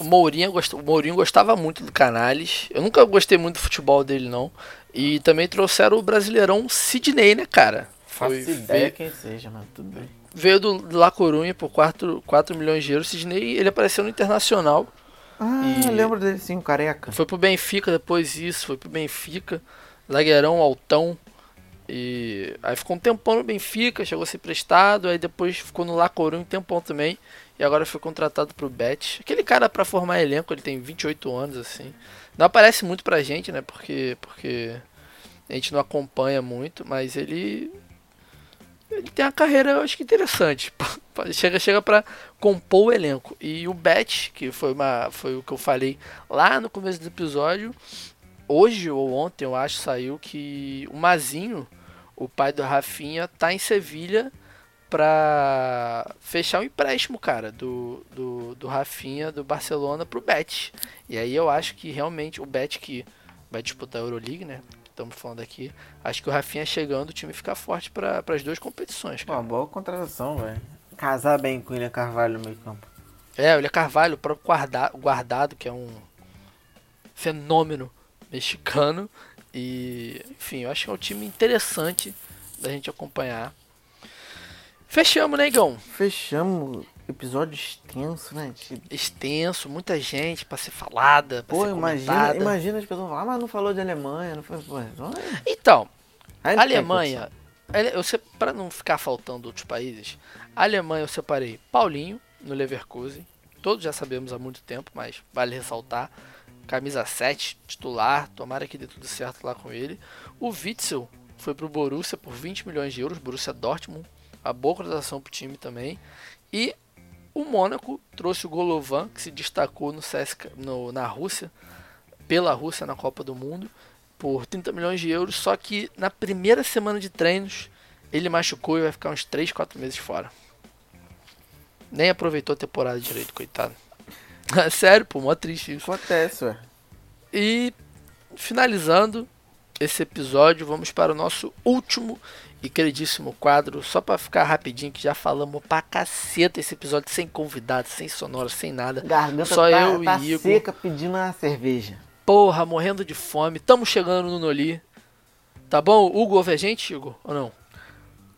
O Mourinho, gost... o Mourinho gostava muito do Canales. Eu nunca gostei muito do futebol dele, não. E também trouxeram o brasileirão Sidney, né, cara? Faço Foi- ideia veio, quem seja, mano. Tudo bem. veio do do La Corunha por 4, 4 milhões de euros. Sidney, ele apareceu no Internacional. Ah, E- lembro dele sim, o careca. Foi pro Benfica depois isso, foi pro Benfica, zagueirão, altão. E aí ficou um tempão no Benfica, chegou a ser prestado, aí depois ficou no La Coruña um tempão também. E agora foi contratado pro Betis. Aquele cara pra formar elenco, ele tem 28 anos, assim. Não aparece muito pra gente, né? Porque, porque a gente não acompanha muito, mas ele. Ele tem uma carreira, eu acho que interessante. *laughs* Chega, chega pra compor o elenco. E o Bet, que foi, uma, foi o que eu falei lá no começo do episódio, hoje ou ontem, eu acho, saiu que o Mazinho, o pai do Rafinha, tá em Sevilha pra fechar o empréstimo, cara, do, do, do Rafinha do Barcelona pro Bet. E aí eu acho que realmente o Bet que vai disputar a Euroleague, né? Estamos falando aqui. Acho que o Rafinha chegando, o time fica forte para as duas competições, cara. Uma boa contratação, velho. Casar bem com o William Carvalho no meio campo. É, o William Carvalho, o próprio guarda, guardado, que é um fenômeno mexicano. E, enfim, eu acho que é um time interessante da gente acompanhar. Fechamos, né, Igão? Fechamos episódio extenso, né? Tipo, Extenso, muita gente pra ser falada, pra Pô, ser imagina, comentada. imagina as pessoas falar, ah, mas não falou de Alemanha, não foi. Pô, olha. Então, Aí a não Alemanha, eu pra não ficar faltando outros países, a Alemanha eu separei Paulinho no Leverkusen. Todos já sabemos há muito tempo, mas vale ressaltar. Camisa 7, titular, tomara que dê tudo certo lá com ele. O Witzel foi pro Borussia por 20 milhões de euros, Borussia Dortmund, a boa contratação pro time também. E o Mônaco trouxe o Golovan, que se destacou no CSKA, no- na Rússia, pela Rússia na Copa do Mundo. por 30 milhões de euros, só que na primeira semana de treinos ele machucou e vai ficar uns 3, 4 meses fora. Nem aproveitou a temporada direito, coitado. *laughs* Sério, pô, mó triste isso. Acontece, ué. E finalizando esse episódio, vamos para o nosso último e queridíssimo quadro, só para ficar rapidinho, que já falamos pra caceta esse episódio, sem convidado, sem sonora, sem nada. Garganta Só tá, eu tá e Igor. seca pedindo uma cerveja. Porra, morrendo de fome. Tamo chegando no Noli. Tá bom? Hugo ouve a gente, Igor? Ou não?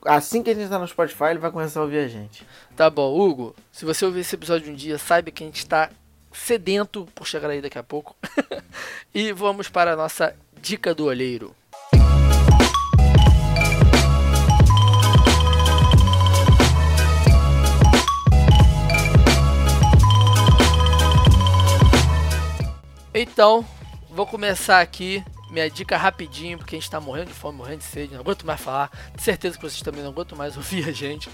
Assim que a gente tá no Spotify, ele vai começar a ouvir a gente. Tá bom, Hugo. Se você ouvir esse episódio um dia, saiba que a gente tá sedento por chegar aí daqui a pouco. *laughs* e vamos para a nossa dica do olheiro. Então, vou começar aqui minha dica rapidinho, porque a gente tá morrendo de fome, morrendo de sede, não aguento mais falar. De certeza que vocês também não aguentam mais *laughs* ouvir a gente.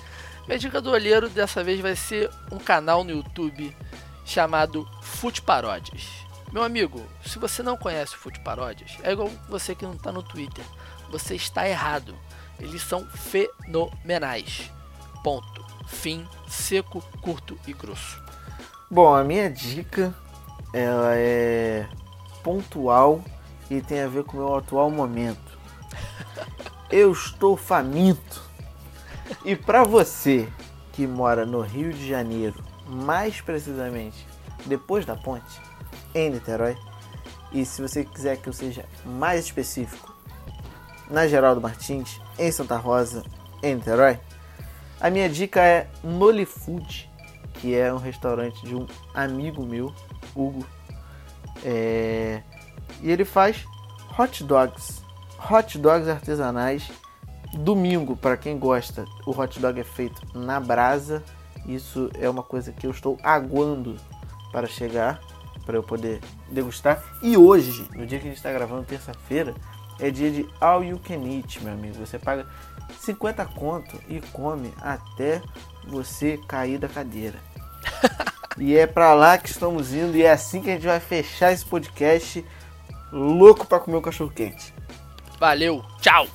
Minha dica do olheiro dessa vez vai ser um canal no YouTube chamado Fute Paródias. Meu amigo, se você não conhece o Fute Paródias, é igual você que não tá no Twitter. Você está errado. Eles são fenomenais. Ponto. Fim, seco, curto e grosso. Bom, a minha dica ela é pontual e tem a ver com o meu atual momento. Eu estou faminto. E para você que mora no Rio de Janeiro, mais precisamente depois da ponte, em Niterói, e se você quiser que eu seja mais específico, na Geraldo Martins, em Santa Rosa, em Niterói, a minha dica é Noli Food, que é um restaurante de um amigo meu, É, E ele faz hot dogs. Hot dogs artesanais. Domingo, para quem gosta, o hot dog é feito na brasa. Isso é uma coisa que eu estou aguando para chegar, para eu poder degustar. E hoje, no dia que a gente está gravando, terça-feira, é dia de All You Can Eat, meu amigo. Você paga 50 conto e come até você cair da cadeira. *laughs* e é pra lá que estamos indo e é assim que a gente vai fechar esse podcast louco pra comer o cachorro quente. Valeu, tchau!